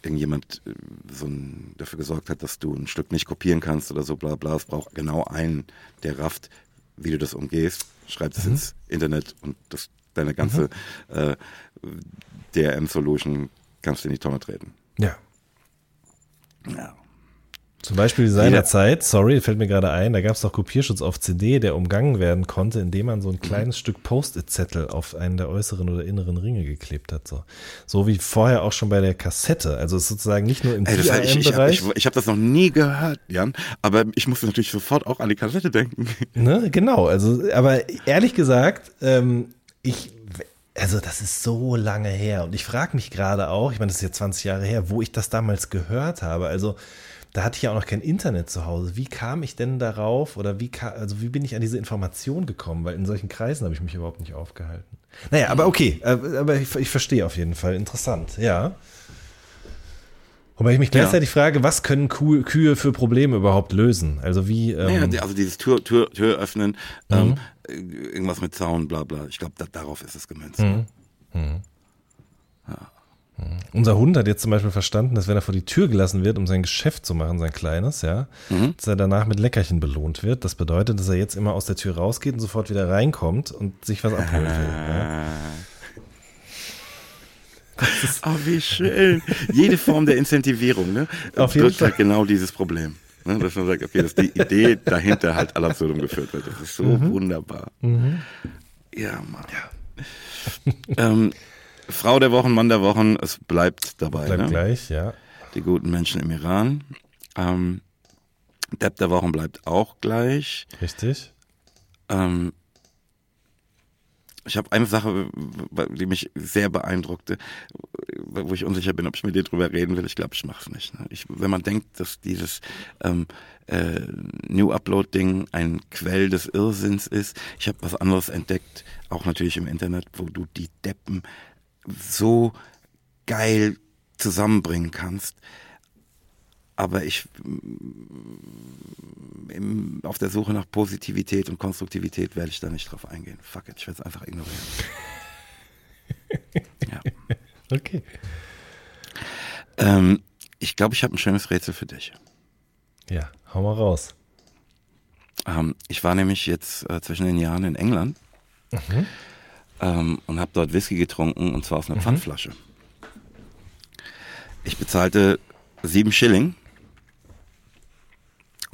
irgendjemand äh, so ein, dafür gesorgt hat, dass du ein Stück nicht kopieren kannst oder so, bla bla. Es braucht genau einen, der rafft, wie du das umgehst, schreibt es mhm. ins Internet und das, deine ganze mhm. äh, DRM-Solution kannst du in die Tonne treten. Ja. Ja. Zum Beispiel seinerzeit, sorry, fällt mir gerade ein, da gab es doch Kopierschutz auf CD, der umgangen werden konnte, indem man so ein kleines mhm. Stück Post-it-Zettel auf einen der äußeren oder inneren Ringe geklebt hat. So, so wie vorher auch schon bei der Kassette. Also sozusagen nicht nur im Ey, das Ich, ich habe ich, ich hab das noch nie gehört, Jan, aber ich musste natürlich sofort auch an die Kassette denken. Ne, genau, also, aber ehrlich gesagt, ähm, ich also das ist so lange her und ich frage mich gerade auch, ich meine, das ist jetzt 20 Jahre her, wo ich das damals gehört habe. Also da hatte ich ja auch noch kein Internet zu Hause. Wie kam ich denn darauf oder wie, kam, also wie bin ich an diese Information gekommen? Weil in solchen Kreisen habe ich mich überhaupt nicht aufgehalten. Naja, aber okay, äh, aber ich, ich verstehe auf jeden Fall. Interessant, ja. Wobei ich mich gleichzeitig ja. frage, was können Kuh, Kühe für Probleme überhaupt lösen? Also wie. Ähm naja, also dieses Tür, Tür, Tür öffnen, mhm. ähm, irgendwas mit Zaun, bla bla. Ich glaube, da, darauf ist es gemünzt. Mhm. Mhm. Ja. Unser Hund hat jetzt zum Beispiel verstanden, dass wenn er vor die Tür gelassen wird, um sein Geschäft zu machen, sein kleines, ja, mhm. dass er danach mit Leckerchen belohnt wird. Das bedeutet, dass er jetzt immer aus der Tür rausgeht und sofort wieder reinkommt und sich was abholen will. Ja. Oh, wie schön. Jede Form der Incentivierung, ne? Auf jeden Fall. halt genau dieses Problem. Ne? Dass man sagt, okay, dass die Idee dahinter halt aller absurdum geführt wird. Das ist so mhm. wunderbar. Mhm. Ja, Mann. Ja. ähm, Frau der Wochen, Mann der Wochen, es bleibt dabei. Bleibt ne? gleich, ja. Die guten Menschen im Iran. Ähm, Depp der Wochen bleibt auch gleich. Richtig. Ähm, ich habe eine Sache, die mich sehr beeindruckte, wo ich unsicher bin, ob ich mit dir drüber reden will. Ich glaube, ich mache es nicht. Ne? Ich, wenn man denkt, dass dieses ähm, äh, New Upload-Ding ein Quell des Irrsinns ist, ich habe was anderes entdeckt, auch natürlich im Internet, wo du die Deppen so geil zusammenbringen kannst. Aber ich im, auf der Suche nach Positivität und Konstruktivität werde ich da nicht drauf eingehen. Fuck it, ich werde es einfach ignorieren. ja. Okay. Ähm, ich glaube, ich habe ein schönes Rätsel für dich. Ja, hau mal raus. Ähm, ich war nämlich jetzt äh, zwischen den Jahren in England ähm, und habe dort Whisky getrunken und zwar aus einer Pfandflasche. Ich bezahlte sieben Schilling.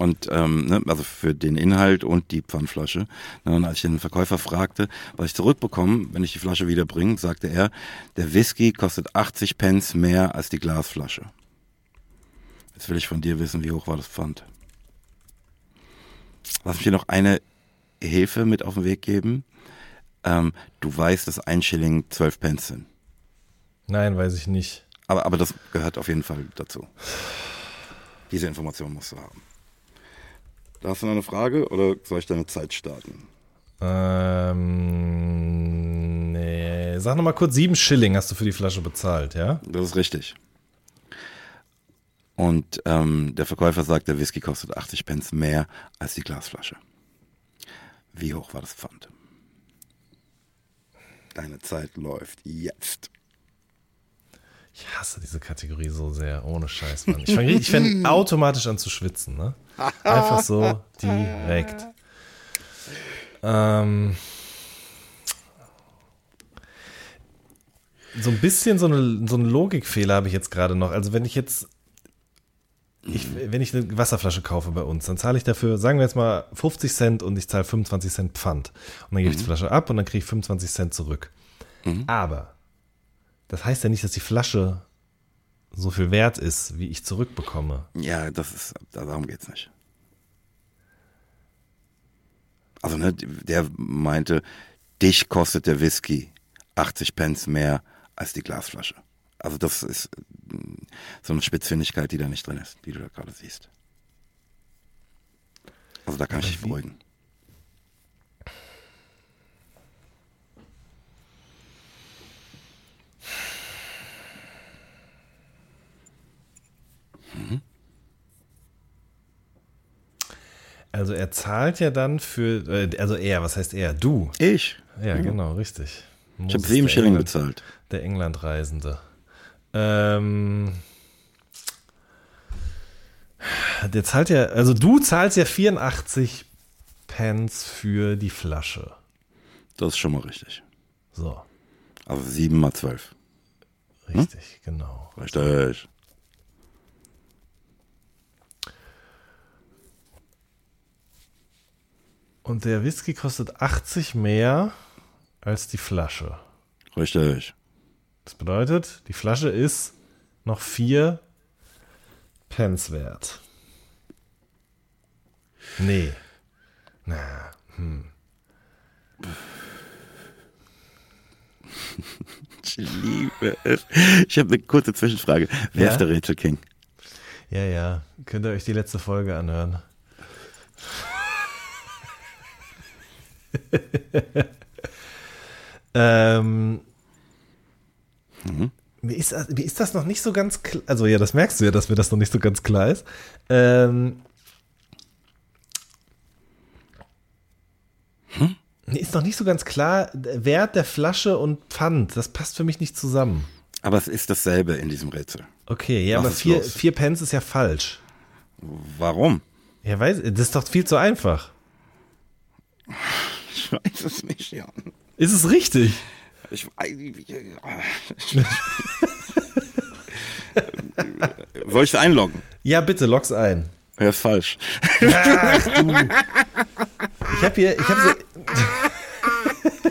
Und ähm, ne, also für den Inhalt und die Pfandflasche. Ne, und als ich den Verkäufer fragte, was ich zurückbekomme, wenn ich die Flasche wieder bringe, sagte er, der Whisky kostet 80 Pence mehr als die Glasflasche. Jetzt will ich von dir wissen, wie hoch war das Pfand? Lass mich dir noch eine Hilfe mit auf den Weg geben. Ähm, du weißt, dass ein Schilling 12 Pence sind. Nein, weiß ich nicht. Aber, aber das gehört auf jeden Fall dazu. Diese Information musst du haben. Da hast du noch eine Frage oder soll ich deine Zeit starten? Ähm, nee. Sag nochmal kurz, sieben Schilling hast du für die Flasche bezahlt, ja? Das ist richtig. Und ähm, der Verkäufer sagt, der Whisky kostet 80 Pence mehr als die Glasflasche. Wie hoch war das Pfand? Deine Zeit läuft jetzt. Ich hasse diese Kategorie so sehr, ohne Scheiß, Mann. Ich fange fäng automatisch an zu schwitzen, ne? Einfach so direkt. Ähm, so ein bisschen so, eine, so einen Logikfehler habe ich jetzt gerade noch. Also wenn ich jetzt, ich, wenn ich eine Wasserflasche kaufe bei uns, dann zahle ich dafür, sagen wir jetzt mal 50 Cent und ich zahle 25 Cent Pfand. Und dann gebe ich die Flasche ab und dann kriege ich 25 Cent zurück. Aber das heißt ja nicht, dass die Flasche so viel wert ist, wie ich zurückbekomme. Ja, das ist, darum geht's nicht. Also, ne, der meinte, dich kostet der Whisky 80 Pence mehr als die Glasflasche. Also, das ist mm, so eine Spitzfindigkeit, die da nicht drin ist, die du da gerade siehst. Also, da kann ich dich beruhigen. Also er zahlt ja dann für, äh, also er, was heißt er? Du. Ich? Ja, genau, richtig. Ich habe sieben Schilling England- bezahlt. Der Englandreisende. Ähm, der zahlt ja, also du zahlst ja 84 Pence für die Flasche. Das ist schon mal richtig. So, Also 7 mal 12. richtig, genau. Richtig. Und der Whisky kostet 80 mehr als die Flasche. Richtig. Das bedeutet, die Flasche ist noch 4 Pence wert. Nee. Na, Ich liebe es. Ich habe eine kurze Zwischenfrage. Wer Ja? ist der Rätsel King? ja, ja. Könnt ihr euch die letzte Folge anhören? Ähm, mir, ist, mir ist das noch nicht so ganz klar. Also, ja, das merkst du ja, dass mir das noch nicht so ganz klar ist. Ähm, Mir ist noch nicht so ganz klar, Wert der Flasche und Pfand, das passt für mich nicht zusammen. Aber es ist dasselbe in diesem Rätsel. Okay, ja, Was aber vier, los? vier Pence ist ja falsch. Warum? Ja, weiß, das ist doch viel zu einfach. Ich weiß es nicht, Jan. Ist es richtig? Ich, Soll ich da einloggen? Ja, bitte, log's ein. Ja, ist falsch. Ich habe hier, ich habe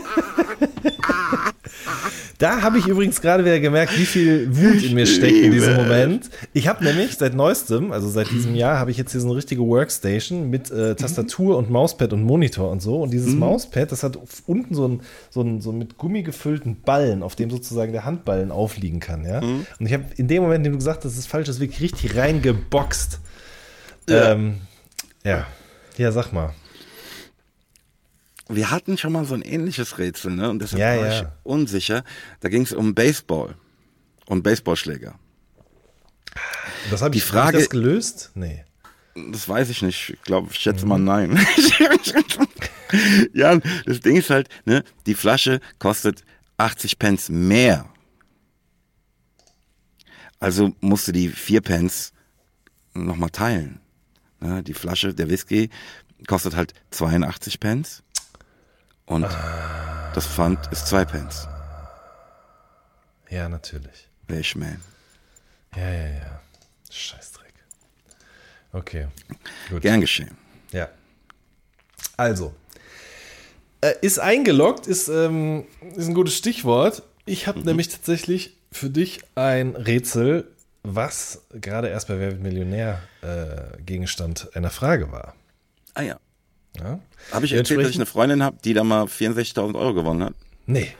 Da habe ich übrigens gerade wieder gemerkt, wie viel Wut in mir steckt in diesem Moment. Ich habe nämlich seit neuestem, also seit diesem Jahr, habe ich jetzt hier so eine richtige Workstation mit äh, Tastatur und Mauspad und Monitor und so. Und dieses Mauspad, das hat unten so einen so einen- so mit Gummi gefüllten Ballen, auf dem sozusagen der Handballen aufliegen kann. Ja? Und ich habe in dem Moment, in dem du gesagt hast, das ist falsch, das wirklich richtig reingeboxt. Ja. Ähm, ja. Ja, sag mal. Wir hatten schon mal so ein ähnliches Rätsel, ne? Und deshalb Ja, war ja. ich unsicher. Da ging es um Baseball und Baseballschläger. Das habe Die ich, Frage- hab ich das gelöst? Nee. Das weiß ich nicht. Ich glaube, ich schätze mal nein. ja, das Ding ist halt, ne, die Flasche kostet 80 Pence mehr. Also musst du die 4 Pence nochmal teilen. Ne, die Flasche, der Whisky, kostet halt 82 Pence. Und das Pfand ist 2 Pence. Ja, natürlich. Welch man. Ja, ja, ja. Scheißdreck. Okay. Gut. Gern geschehen. Ja. Also. Äh, ist eingeloggt, ist, ähm, ist ein gutes Stichwort. Ich habe nämlich tatsächlich für dich ein Rätsel, was gerade erst bei Wer wird Millionär äh, Gegenstand einer Frage war. Ah ja. Ja? Habe ich erzählt, dass ich eine Freundin habe, die da mal 64.000 Euro gewonnen hat? Nee.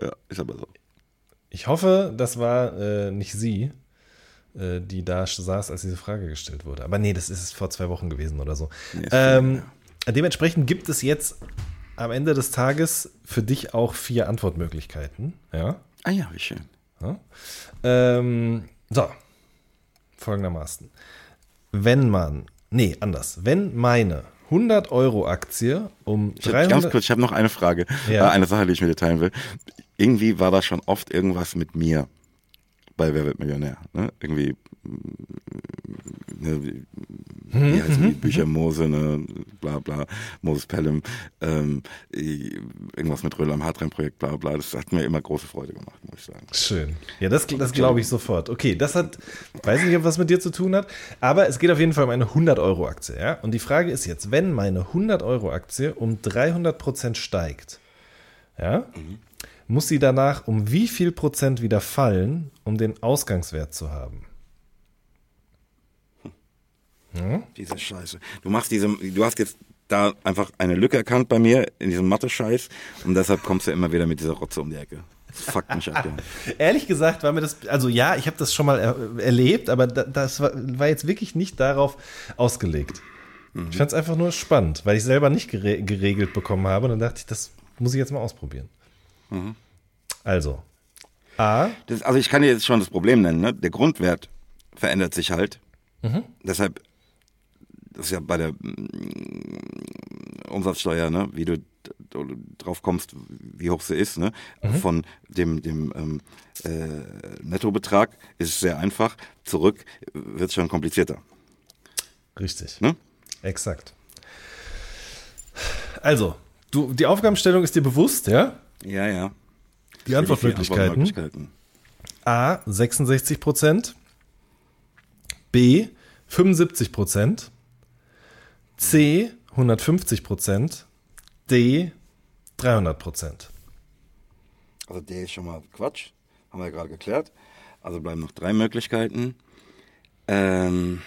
Ja, ist aber so. Ich hoffe, das war äh, nicht sie, äh, die da saß, als diese Frage gestellt wurde. Aber nee, das ist vor zwei Wochen gewesen oder so. Nee, ähm, dementsprechend gibt es jetzt am Ende des Tages für dich auch vier Antwortmöglichkeiten. Ja. Ah ja, wie schön. ja. Ähm, so, folgendermaßen. Wenn man, nee, anders. Wenn meine 100 Euro Aktie um Ich hab, ganz 300, kurz, ich habe noch eine Frage. Ja. Äh, Eine Sache, die ich mit dir teilen will. Irgendwie war da schon oft irgendwas mit mir bei Wer wird Millionär. Ne? Irgendwie, mm, ne, wie heißen die Bücher Mose, ne, bla bla, Moses Pelham, ähm, irgendwas mit Röller am Hartrein-Projekt, bla bla. Das hat mir immer große Freude gemacht, muss ich sagen. Schön. Ja, das, das glaube ich sofort. Okay, das hat, weiß nicht, ob was mit dir zu tun hat, aber es geht auf jeden Fall um eine 100-Euro-Aktie. Ja? Und die Frage ist jetzt, wenn meine 100-Euro-Aktie um 300% steigt, ja, muss sie danach um wie viel Prozent wieder fallen, um den Ausgangswert zu haben? Diese Scheiße. Du machst diese, du hast jetzt da einfach eine Lücke erkannt bei mir in diesem Mathe-Scheiß und deshalb kommst du immer wieder mit dieser Rotze um die Ecke. Das fuckt mich ab, ja. Ehrlich gesagt war mir das, also ja, ich habe das schon mal er, erlebt, aber da, das war, war jetzt wirklich nicht darauf ausgelegt. Ich fand es einfach nur spannend, weil ich selber nicht gere geregelt bekommen habe und dann dachte ich, das muss ich jetzt mal ausprobieren. Also, A, Das, also ich kann dir jetzt schon das Problem nennen. Ne? Der Grundwert verändert sich halt. Deshalb, das ist ja bei der mm, Umsatzsteuer, ne? wie du drauf kommst, wie hoch sie ist. Ne? Von dem, dem ähm, äh, Nettobetrag ist es sehr einfach. Zurück wird es schon komplizierter. richtig. Ne? Exakt. Also, du, die Aufgabenstellung ist dir bewusst, ja? Ja, ja. Die Antwortmöglichkeiten. Antwortmöglichkeiten. A 66 Prozent, B 75 Prozent, C 150 Prozent, D 300 Prozent. Also der ist schon mal Quatsch. Haben wir ja gerade geklärt. Also bleiben noch drei Möglichkeiten. Ähm,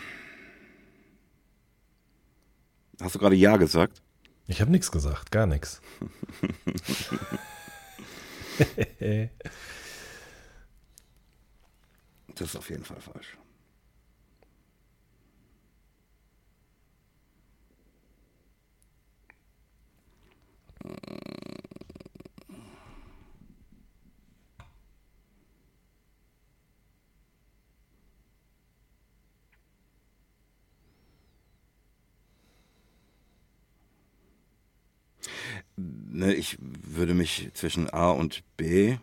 hast du gerade Ja gesagt? Ich habe nichts gesagt, gar nichts. Das ist auf jeden Fall falsch. Ich würde mich zwischen A und B.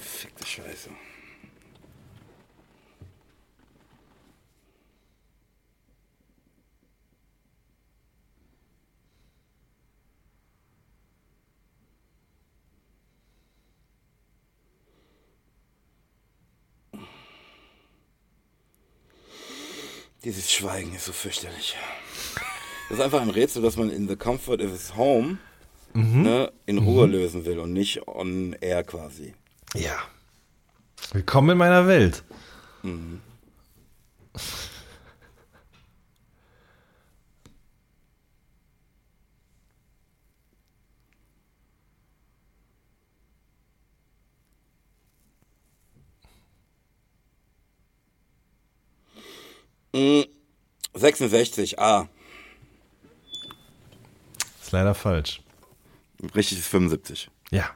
Fickte Scheiße. Dieses Schweigen ist so fürchterlich. Das ist einfach ein Rätsel, dass man in the comfort of his home ne, in Ruhe lösen will und nicht on air quasi. Ja. Willkommen in meiner Welt. Mm, 66, A. Ist leider falsch. Richtig ist 75. Ja.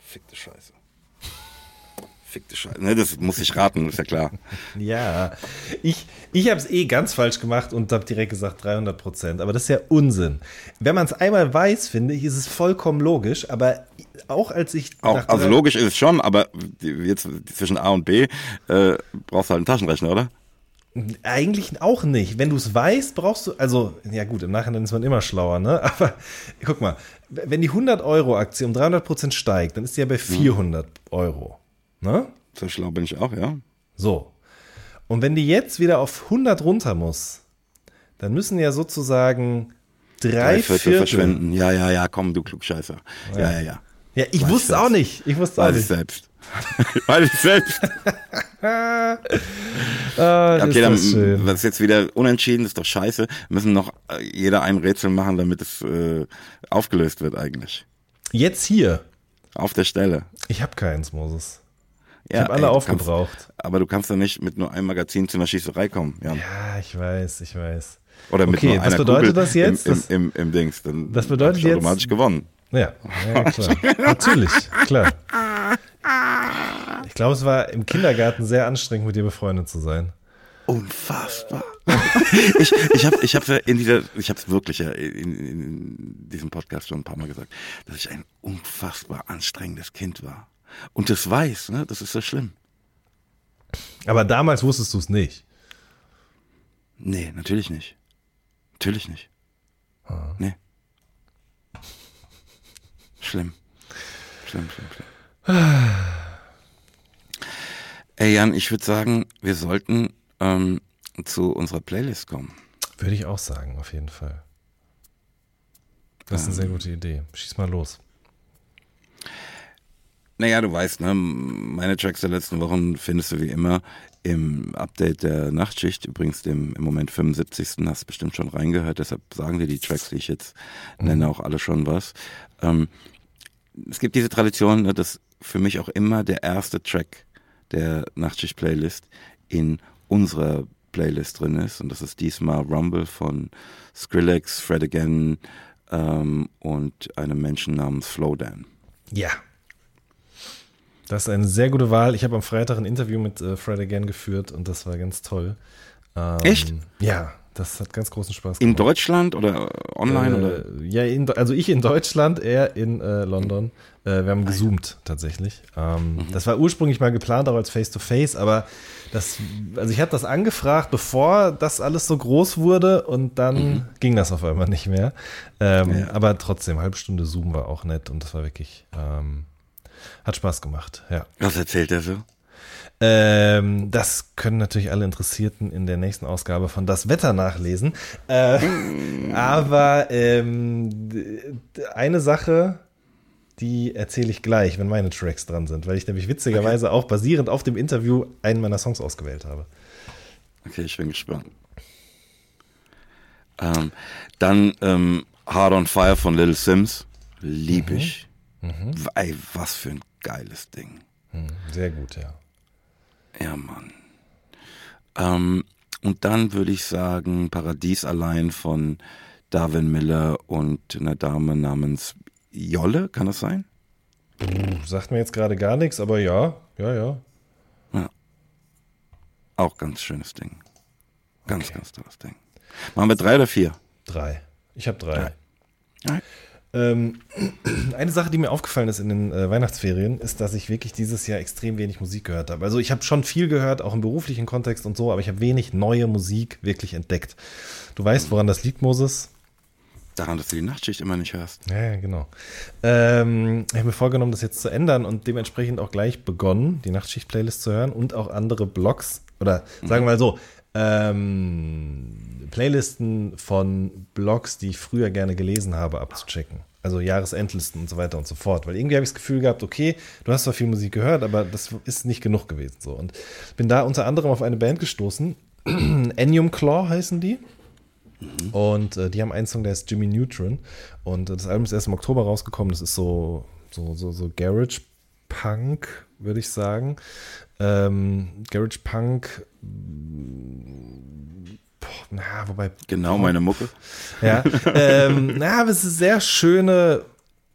Fickte Scheiße. verfickte Scheiße. Ne, das muss ich raten, ist ja klar. Ja, ich, ich habe es eh ganz falsch gemacht und habe direkt gesagt 300 Prozent. Aber das ist ja Unsinn. Wenn man es einmal weiß, finde ich, ist es vollkommen logisch. Aber auch als ich. Auch, also logisch ist es schon, aber jetzt zwischen A und B äh, brauchst du halt einen Taschenrechner, oder? Eigentlich auch nicht. Wenn du es weißt, brauchst du, also, ja gut, im Nachhinein ist man immer schlauer, ne? Aber guck mal, wenn die 100-Euro-Aktie um 300% steigt, dann ist die ja bei 400 Euro, ne? So schlau bin ich auch, ja. So. Und wenn die jetzt wieder auf 100 runter muss, dann müssen ja sozusagen drei, drei Viertel, Viertel verschwenden. Ja, ja, ja, komm, du Klugscheißer. Ja, ja, ja. Ja, ja ich wusste auch nicht. Ich wusste auch Weiß nicht. selbst. Weiß ich selbst. ah, okay, dann das ist jetzt wieder unentschieden, ist doch scheiße. Müssen noch äh, jeder ein Rätsel machen, damit es äh, aufgelöst wird eigentlich. Jetzt hier. Auf der Stelle. Ich habe keins, Moses. Ich ja, habe alle ey, aufgebraucht. Kannst, aber du kannst doch nicht mit nur einem Magazin zu einer Schießerei kommen. Jan. Ja, ich weiß, ich weiß. Oder mit okay, nur was bedeutet Kugel das jetzt? Im, im, im, im Dings. Dann das bedeutet jetzt automatisch gewonnen. Ja, ja klar. Natürlich, klar. Ich glaube, es war im Kindergarten sehr anstrengend, mit dir befreundet zu sein. Unfassbar. ich ich habe ich hab in dieser, ich habe es wirklich ja in, in diesem Podcast schon ein paar Mal gesagt, dass ich ein unfassbar anstrengendes Kind war. Und das weiß, ne? Das ist so schlimm. Aber damals wusstest du es nicht. Nee, natürlich nicht. Natürlich nicht. Ah. Nee. Schlimm. Schlimm, schlimm, schlimm. Ey Jan, ich würde sagen, wir sollten ähm, zu unserer Playlist kommen. Würde ich auch sagen, auf jeden Fall. Das ist eine sehr gute Idee. Schieß mal los. Naja, du weißt, ne, meine Tracks der letzten Wochen findest du wie immer im Update der Nachtschicht, übrigens dem im Moment 75. hast du bestimmt schon reingehört, deshalb sagen dir die Tracks, die ich jetzt mhm. nenne, auch alle schon was. Ähm, es gibt diese Tradition, ne, dass für mich auch immer der erste Track der Nachtschicht-Playlist in unserer Playlist drin ist. Und das ist diesmal Rumble von Skrillex, Fred Again ähm, und einem Menschen namens Flowdan. Ja. Das ist eine sehr gute Wahl. Ich habe am Freitag ein Interview mit äh, Fred Again geführt und das war ganz toll. Ähm, Echt? Ja, das hat ganz großen Spaß gemacht. In Deutschland oder online? Äh, oder? Ja, in, also ich in Deutschland, er in äh, London. Äh, wir haben gezoomt tatsächlich. Ähm, mhm. Das war ursprünglich mal geplant, auch als Face-to-Face, -face, aber das, also ich habe das angefragt, bevor das alles so groß wurde und dann mhm. ging das auf einmal nicht mehr. Ähm, ja. Aber trotzdem, halbe Stunde Zoom war auch nett und das war wirklich, ähm, hat Spaß gemacht, ja. Was erzählt er so? Ähm, das können natürlich alle Interessierten in der nächsten Ausgabe von Das Wetter nachlesen. Äh, aber ähm, eine Sache, die erzähle ich gleich, wenn meine Tracks dran sind, weil ich nämlich witzigerweise okay. auch basierend auf dem Interview einen meiner Songs ausgewählt habe. Okay, ich bin gespannt. Ähm, dann ähm, Hard on Fire von Little Sims. Lieb mhm. ich. Mhm. Ey, was für ein geiles Ding. Mhm. Sehr gut, ja. Ja, Mann. Ähm, und dann würde ich sagen, Paradies allein von Darwin Miller und einer Dame namens Jolle, kann das sein? Sagt mir jetzt gerade gar nichts, aber ja, ja, ja. Ja. Auch ganz schönes Ding. Ganz, okay. ganz tolles Ding. Machen wir drei oder vier? Drei. Ich habe drei. drei. Ähm, eine Sache, die mir aufgefallen ist in den äh, Weihnachtsferien, ist, dass ich wirklich dieses Jahr extrem wenig Musik gehört habe. Also ich habe schon viel gehört, auch im beruflichen Kontext und so, aber ich habe wenig neue Musik wirklich entdeckt. Du weißt, woran das liegt, Moses? Daran, dass du die Nachtschicht immer nicht hörst. Ja, genau. Ähm, ich habe mir vorgenommen, das jetzt zu ändern und dementsprechend auch gleich begonnen, die Nachtschicht-Playlist zu hören und auch andere Blogs oder sagen wir mal so, ähm, Playlisten von Blogs, die ich früher gerne gelesen habe, abzuchecken. Also Jahresendlisten und so weiter und so fort. Weil irgendwie habe ich das Gefühl gehabt, okay, du hast zwar viel Musik gehört, aber das ist nicht genug gewesen. So. Und bin da unter anderem auf eine Band gestoßen. Enium Claw heißen die. Und äh, die haben einen Song, der ist Jimmy Neutron. Und äh, das Album ist erst im Oktober rausgekommen. Das ist so, so, so, so Garage Punk, würde ich sagen. Ähm, Garage Punk na, wobei. Genau, meine Mucke. Ja. ähm, na, aber es ist sehr schöne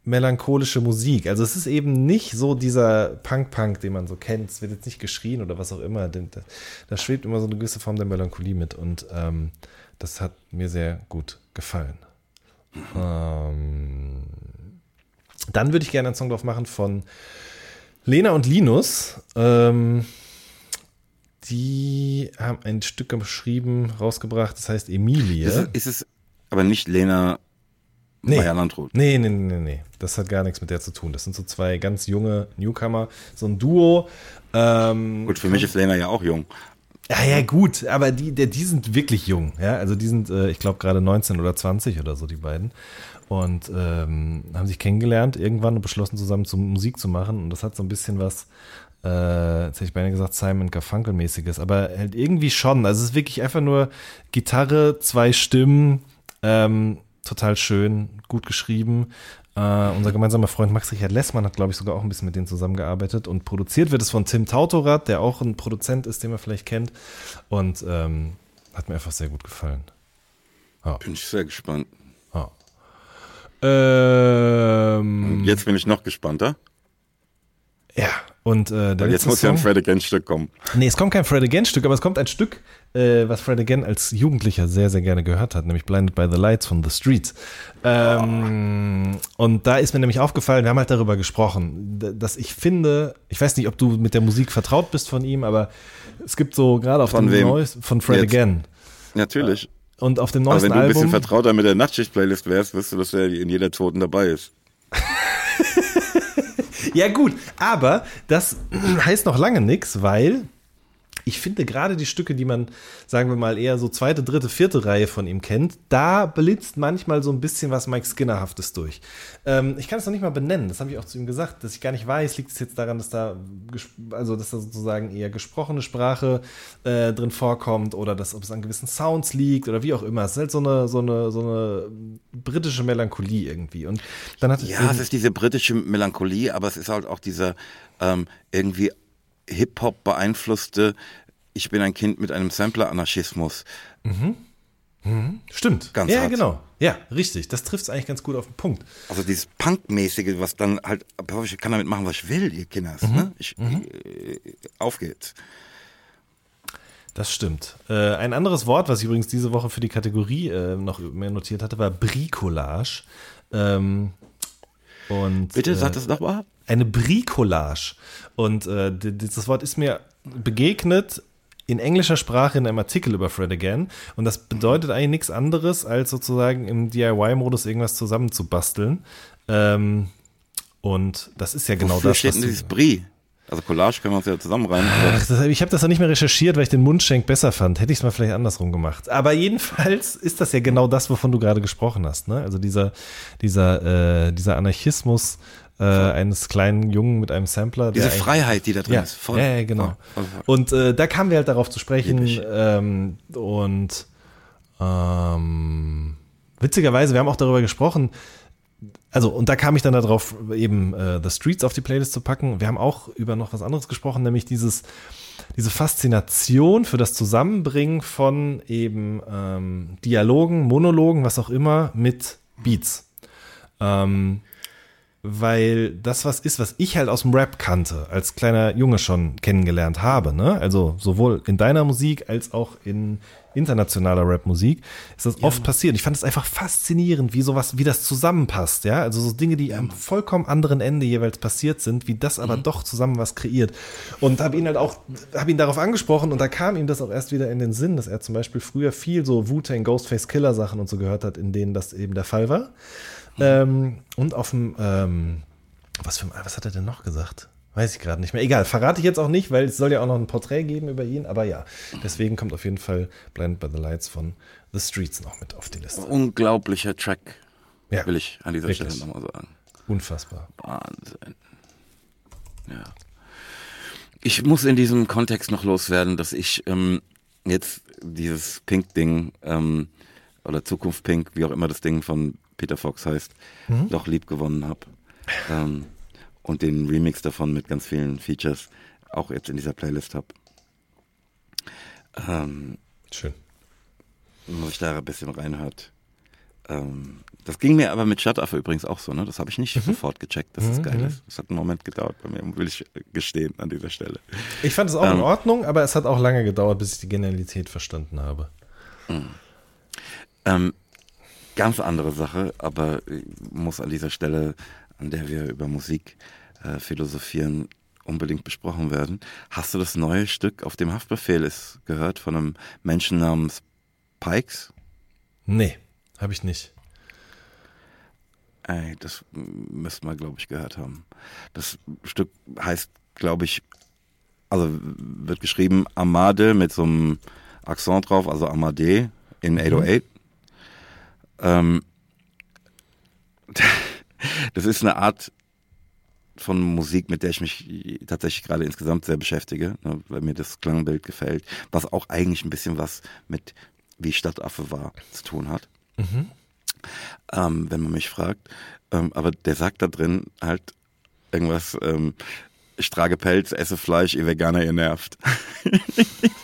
melancholische Musik. Also es ist eben nicht so dieser Punk-Punk, den man so kennt. Es wird jetzt nicht geschrien oder was auch immer. Da, schwebt immer so eine gewisse Form der Melancholie mit und ähm, das hat mir sehr gut gefallen. Ähm, dann würde ich gerne einen Song drauf machen von Lena und Linus. Ähm, die haben ein Stück geschrieben, rausgebracht, das heißt Emilie. Ist es, ist es aber nicht Lena Nee. Maya Landrut? Nee, nee, nee, nee. Das hat gar nichts mit der zu tun. Das sind so zwei ganz junge Newcomer, so ein Duo. Ähm, Gut, für mich ist Lena ja auch jung. ja, ja, gut, aber die, der, die sind wirklich jung. Ja, also die sind, äh, ich glaube, gerade 19 oder 20 oder so, die beiden. Und ähm, haben sich kennengelernt irgendwann und beschlossen, zusammen zu Musik zu machen. Und das hat so ein bisschen was, äh, jetzt hätte ich beinahe gesagt, Simon Garfunkel-mäßiges, aber halt irgendwie schon. Also es ist wirklich einfach nur Gitarre, zwei Stimmen, ähm, total schön, gut geschrieben. Äh, unser gemeinsamer Freund Max Richard Lessmann hat, glaube ich, sogar auch ein bisschen mit denen zusammengearbeitet. Und produziert wird es von Tim Tautorat, der auch ein Produzent ist, den man vielleicht kennt. Und ähm, hat mir einfach sehr gut gefallen. Bin ich sehr gespannt. Ähm, Jetzt bin ich noch gespannter. ja, und äh, jetzt muss ja ein Song- Fred Again Stück kommen. Nee, es kommt kein Fred Again Stück, aber es kommt ein Stück, äh, was Fred Again als Jugendlicher sehr, sehr gerne gehört hat, nämlich Blinded by the Lights von The Streets. Ähm, Und da ist mir nämlich aufgefallen, wir haben halt darüber gesprochen, dass ich finde, ich weiß nicht, ob du mit der Musik vertraut bist von ihm, aber es gibt so gerade auf Von dem neuesten, von Fred Jetzt? Again. Natürlich. Und auf dem Aber neuesten wenn du ein bisschen Album. vertrauter mit der Nachtschicht-Playlist wärst, wirst du, dass er in jeder Toten dabei ist. Ja, gut, aber das heißt noch lange nichts, weil ich finde gerade die Stücke, die man, sagen wir mal, eher so zweite, dritte, vierte Reihe von ihm kennt, da blitzt manchmal so ein bisschen was Mike Skinnerhaftes durch. Ähm, ich kann es noch nicht mal benennen, das habe ich auch zu ihm gesagt, dass ich gar nicht weiß, liegt es jetzt daran, dass da, also dass da sozusagen eher gesprochene Sprache äh, drin vorkommt oder dass, ob es an gewissen Sounds liegt oder wie auch immer. Es ist halt so eine, so eine, so eine britische Melancholie irgendwie. Und dann hat Ja, es ist diese britische Melancholie, aber es ist halt auch dieser ähm, irgendwie Hip-Hop beeinflusste, ich bin ein Kind mit einem Sampler-Anarchismus. Stimmt. Ganz ja, hart. genau. Ja, richtig. Das trifft es eigentlich ganz gut auf den Punkt. Also dieses Punkmäßige, was dann halt, ich kann damit machen, was ich will, ihr Kinders. Ne? Ich, äh, auf geht's. Das stimmt. Äh, ein anderes Wort, was ich übrigens diese Woche für die Kategorie äh, noch mehr notiert hatte, war Bricolage. Ähm, und, Bitte, äh, sag das nochmal. Eine Bricolage. Und äh, d- dieses Wort ist mir begegnet in englischer Sprache in einem Artikel über Fred Again. Und das bedeutet eigentlich nichts anderes, als sozusagen im DIY-Modus irgendwas zusammenzubasteln. Ähm, und das ist ja genau Wofür das, steht was denn dieses Brie? Also Collage können wir uns ja zusammenreimen. Ach, das, ich habe das noch nicht mehr recherchiert, weil ich den Mundschenk besser fand. Hätte ich es mal vielleicht andersrum gemacht. Aber jedenfalls ist das ja genau das, wovon du gerade gesprochen hast. Ne? Also dieser, dieser, äh, dieser Anarchismus äh, eines kleinen Jungen mit einem Sampler. Diese Freiheit, die da drin ja, ist. Voll. ja, ja, genau. Voll, voll. Und äh, da kamen wir halt darauf zu sprechen. Ähm, und ähm, witzigerweise, wir haben auch darüber gesprochen, also, und da kam ich dann darauf, eben äh, The Streets auf die Playlist zu packen. Wir haben auch über noch was anderes gesprochen, nämlich dieses, diese Faszination für das Zusammenbringen von eben ähm, Dialogen, Monologen, was auch immer, mit Beats. Ähm, weil das was ist, was ich halt aus dem Rap kannte, als kleiner Junge schon kennengelernt habe, ne? Also sowohl in deiner Musik als auch in internationaler Rapmusik ist das oft passiert. Ich fand es einfach faszinierend, wie sowas, wie das zusammenpasst, ja? Also so Dinge, die am vollkommen anderen Ende jeweils passiert sind, wie das aber doch zusammen was kreiert. Und habe ihn halt auch, habe ihn darauf angesprochen und da kam ihm das auch erst wieder in den Sinn, dass er zum Beispiel früher viel so Wu-Tang, Ghostface Killer Sachen und so gehört hat, in denen das eben der Fall war. Ähm, und auf dem, ähm, was, für, was hat er denn noch gesagt? Weiß ich gerade nicht mehr. Egal, verrate ich jetzt auch nicht, weil es soll ja auch noch ein Porträt geben über ihn. Aber ja, deswegen kommt auf jeden Fall Blinded by the Lights von The Streets noch mit auf die Liste. Unglaublicher Track, Ja, will ich an dieser wirklich. Stelle nochmal sagen. unfassbar. Wahnsinn. Ja. Ich muss in diesem Kontext noch loswerden, dass ich ähm, jetzt dieses Pink-Ding ähm, oder Zukunft Pink, wie auch immer das Ding von Peter Fox heißt, doch lieb gewonnen habe. Ähm, und den Remix davon mit ganz vielen Features auch jetzt in dieser Playlist habe. Ähm, Schön. wenn man sich da ein bisschen reinhört. ähm, das ging mir aber mit Shut übrigens auch so, ne? Das habe ich nicht sofort gecheckt, dass das geil ist. Das hat einen Moment gedauert bei mir, will ich gestehen an dieser Stelle. Ich fand es auch in Ordnung, aber es hat auch lange gedauert, bis ich die Genialität verstanden habe. Ähm, ganz andere Sache, aber ich muss an dieser Stelle, an der wir über Musik äh, philosophieren, unbedingt besprochen werden. Hast du das neue Stück auf dem Haftbefehl ist gehört von einem Menschen namens Pikes? Nee, habe ich nicht. Ey, das müsste man, glaube ich, gehört haben. Das Stück heißt, glaube ich, also wird geschrieben Amade mit so einem Akzent drauf, also Amade in 808. Ähm, das ist eine Art von Musik, mit der ich mich tatsächlich gerade insgesamt sehr beschäftige, ne, weil mir das Klangbild gefällt, was auch eigentlich ein bisschen was mit wie Stadtaffe war zu tun hat. Ähm, wenn man mich fragt. Ähm, aber der sagt da drin halt irgendwas, ähm, ich trage Pelz, esse Fleisch, ihr Veganer, ihr nervt.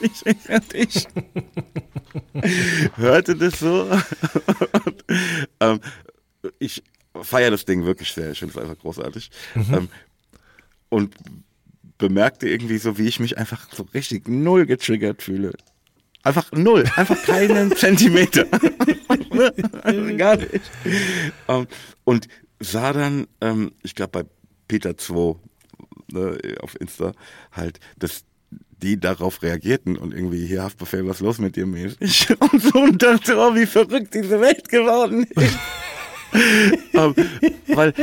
ich, ich, hörte das so. Und, ähm, ich feiere das Ding wirklich sehr. Ich finde es einfach großartig. Ähm, und bemerkte irgendwie so, wie ich mich einfach so richtig null getriggert fühle. Einfach null, einfach keinen Zentimeter. also gar nicht. Ähm, und sah dann, ähm, ich glaube bei Peter 2 ne, auf Insta, halt, dass die darauf reagierten und irgendwie hier Haftbefehl, was ist los mit dir mäßig? Und so und dachte, oh, wie verrückt diese Welt geworden ist. ähm, weil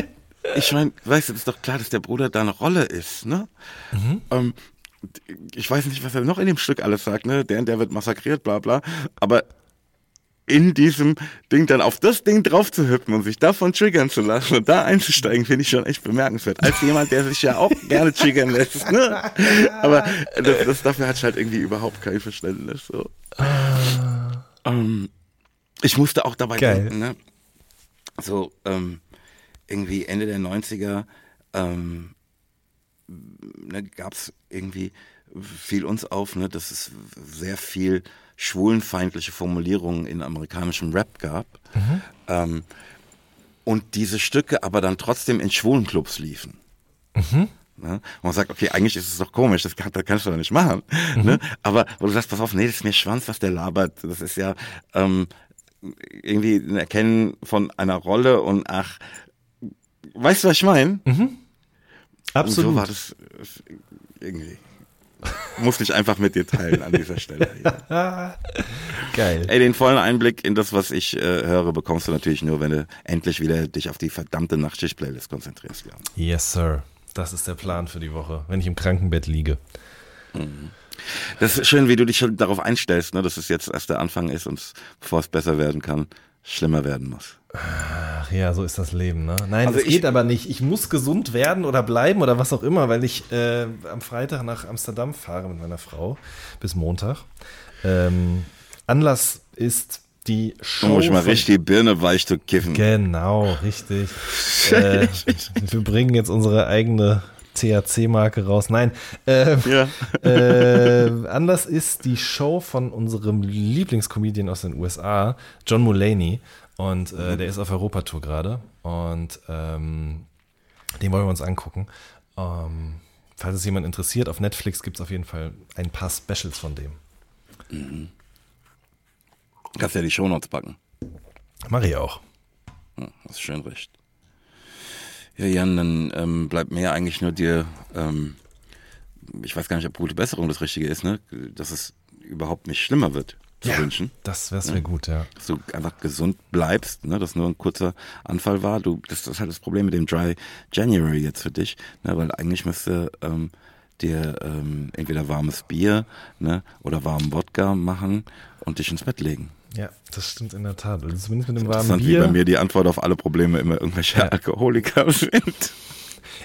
ich meine, weißt du, ist doch klar, dass der Bruder da eine Rolle ist, ne? Ähm, ich weiß nicht, was er noch in dem Stück alles sagt, ne? Der und der wird massakriert, bla bla. Aber in diesem Ding dann auf das Ding drauf zu hüpfen und sich davon triggern zu lassen und da einzusteigen, finde ich schon echt bemerkenswert. Als jemand, der sich ja auch gerne triggern lässt. Ne? Aber das, das, dafür ich halt irgendwie überhaupt kein Verständnis. So. Ähm, ich musste auch dabei Geil. denken, ne? so ähm, irgendwie Ende der 90er ähm, ne, gab es irgendwie, fiel uns auf, ne, dass es sehr viel schwulenfeindliche Formulierungen in amerikanischem Rap gab. Ähm, und diese Stücke aber dann trotzdem in Schwulenclubs liefen. Ne? Und man sagt, okay, eigentlich ist es doch komisch, das, kann, das kannst du doch nicht machen. Ne? Aber wo du sagst, pass auf, nee, das ist mir Schwanz, was der labert. Das ist ja ähm, irgendwie ein Erkennen von einer Rolle und ach, weißt du, was ich meine? Und so Absolut. war das äh, irgendwie. Musste ich einfach mit dir teilen an dieser Stelle. Ja. Geil. Ey, den vollen Einblick in das, was ich äh, höre, bekommst du natürlich nur, wenn du endlich wieder dich auf die verdammte Nachtschicht-Playlist konzentrierst. Ja. Yes, Sir. Das ist der Plan für die Woche, wenn ich im Krankenbett liege. Das ist schön, wie du dich schon darauf einstellst, ne, dass es jetzt erst der Anfang ist und bevor es besser werden kann, schlimmer werden muss. Ach ja, so ist das Leben, ne? Nein, Also das ich- geht aber nicht. Ich muss gesund werden oder bleiben oder was auch immer, weil ich äh, am Freitag nach Amsterdam fahre mit meiner Frau bis Montag. Ähm, Anlass ist die Show. Um mich mal von- richtig die Birne weich zu kiffen. Genau, richtig. äh, wir bringen jetzt unsere eigene THC-Marke raus. Nein, äh, Ja. äh, anders ist die Show von unserem Lieblingscomedian aus den USA, John Mulaney. Und äh, der ist auf Europatour gerade. Und ähm, den wollen wir uns angucken. Ähm, falls es jemand interessiert, auf Netflix gibt es auf jeden Fall ein paar Specials von dem. Kannst ja die Shownotes packen. Mache ich auch. Ja, hast schön recht. Ja, Jan, dann ähm, bleibt mir eigentlich nur dir, ähm, ich weiß gar nicht, ob gute Besserung das Richtige ist, ne? Dass es überhaupt nicht schlimmer wird, zu wünschen. Das wäre wär gut, ja. Dass du einfach gesund bleibst, ne? Dass nur ein kurzer Anfall war. Du, das, das ist halt das Problem mit dem Dry January jetzt für dich, ne? Weil eigentlich müsste ähm, dir ähm, entweder warmes Bier ne? oder warmen Wodka machen und dich ins Bett legen. Ja, das stimmt in der Tat. Also zumindest mit dem warmen Interessant, wie bei Bier. mir die Antwort auf alle Probleme immer irgendwelche Ja. Alkoholiker sind.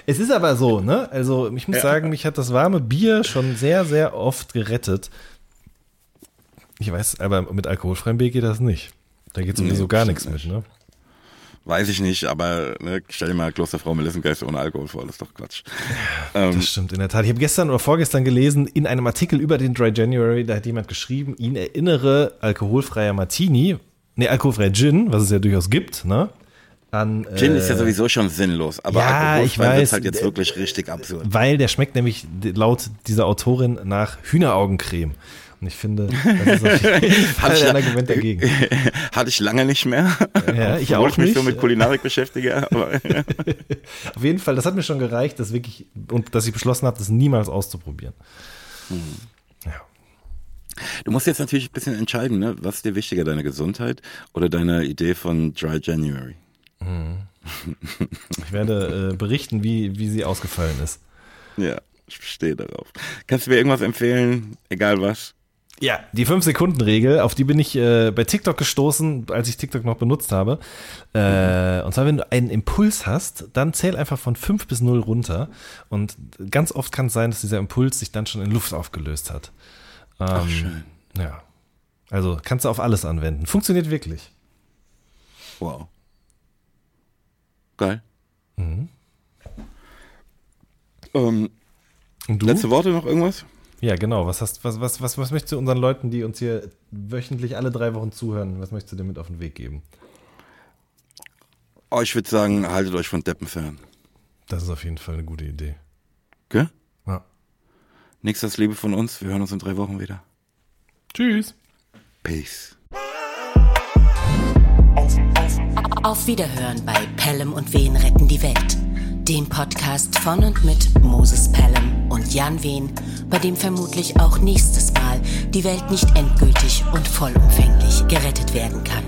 Es ist aber so, ne? Also ich muss sagen, mich hat das warme Bier schon sehr, sehr oft gerettet. Ich weiß, aber mit alkoholfreiem Bier geht das nicht. Da geht sowieso Nee, gar nichts mit, ne? Weiß ich nicht, aber ne, stell dir mal Klosterfrau Melissengeist ohne Alkohol vor, das ist doch Quatsch. Ähm, Das stimmt, in der Tat. Ich habe gestern oder vorgestern gelesen, in einem Artikel über den Dry January, da hat jemand geschrieben, ihn erinnere alkoholfreier Martini, nee, alkoholfrei Gin, was es ja durchaus gibt, ne? An, Gin äh, ist ja sowieso schon sinnlos, aber ja, ich weiß. wird's halt jetzt wirklich richtig absurd. Weil der schmeckt nämlich laut dieser Autorin nach Hühneraugencreme. Und ich finde, das ist ich ein Argument dagegen. Hatte ich lange nicht mehr. Ja, ich Obwohl auch ich mich so nicht. mit Kulinarik beschäftige. Auf jeden Fall, das hat mir schon gereicht, dass wirklich, und dass ich beschlossen habe, das niemals auszuprobieren. Hm. Ja. du musst jetzt natürlich ein bisschen entscheiden, ne? was ist dir wichtiger, deine Gesundheit oder deine Idee von Dry January? Ich werde äh, berichten, wie, wie sie ausgefallen ist. Ja, ich stehe darauf. Kannst du mir irgendwas empfehlen, egal was? Ja, die 5-Sekunden-Regel, auf die bin ich äh, bei TikTok gestoßen, als ich TikTok noch benutzt habe. Äh, und zwar, wenn du einen Impuls hast, dann zähl einfach von 5 bis 0 runter. Und ganz oft kann es sein, dass dieser Impuls sich dann schon in Luft aufgelöst hat. Ähm, Ach, schön. Ja. Also kannst du auf alles anwenden. Funktioniert wirklich. Wow. Geil. Mhm. Ähm, letzte Worte noch irgendwas? Ja, genau. Was, hast, was, was, was, was möchtest du unseren Leuten, die uns hier wöchentlich alle drei Wochen zuhören, was möchtest du dir mit auf den Weg geben? Oh, ich würde sagen, haltet euch von Deppen fern. Das ist auf jeden Fall eine gute Idee. Gell? Ja. Nichts als Liebe von uns. Wir hören uns in drei Wochen wieder. Tschüss. Peace. Auf Wiederhören bei Pelham und Wen retten die Welt. Dem Podcast von und mit Moses Pelham und Jan Wehn, bei dem vermutlich auch nächstes Mal die Welt nicht endgültig und vollumfänglich gerettet werden kann.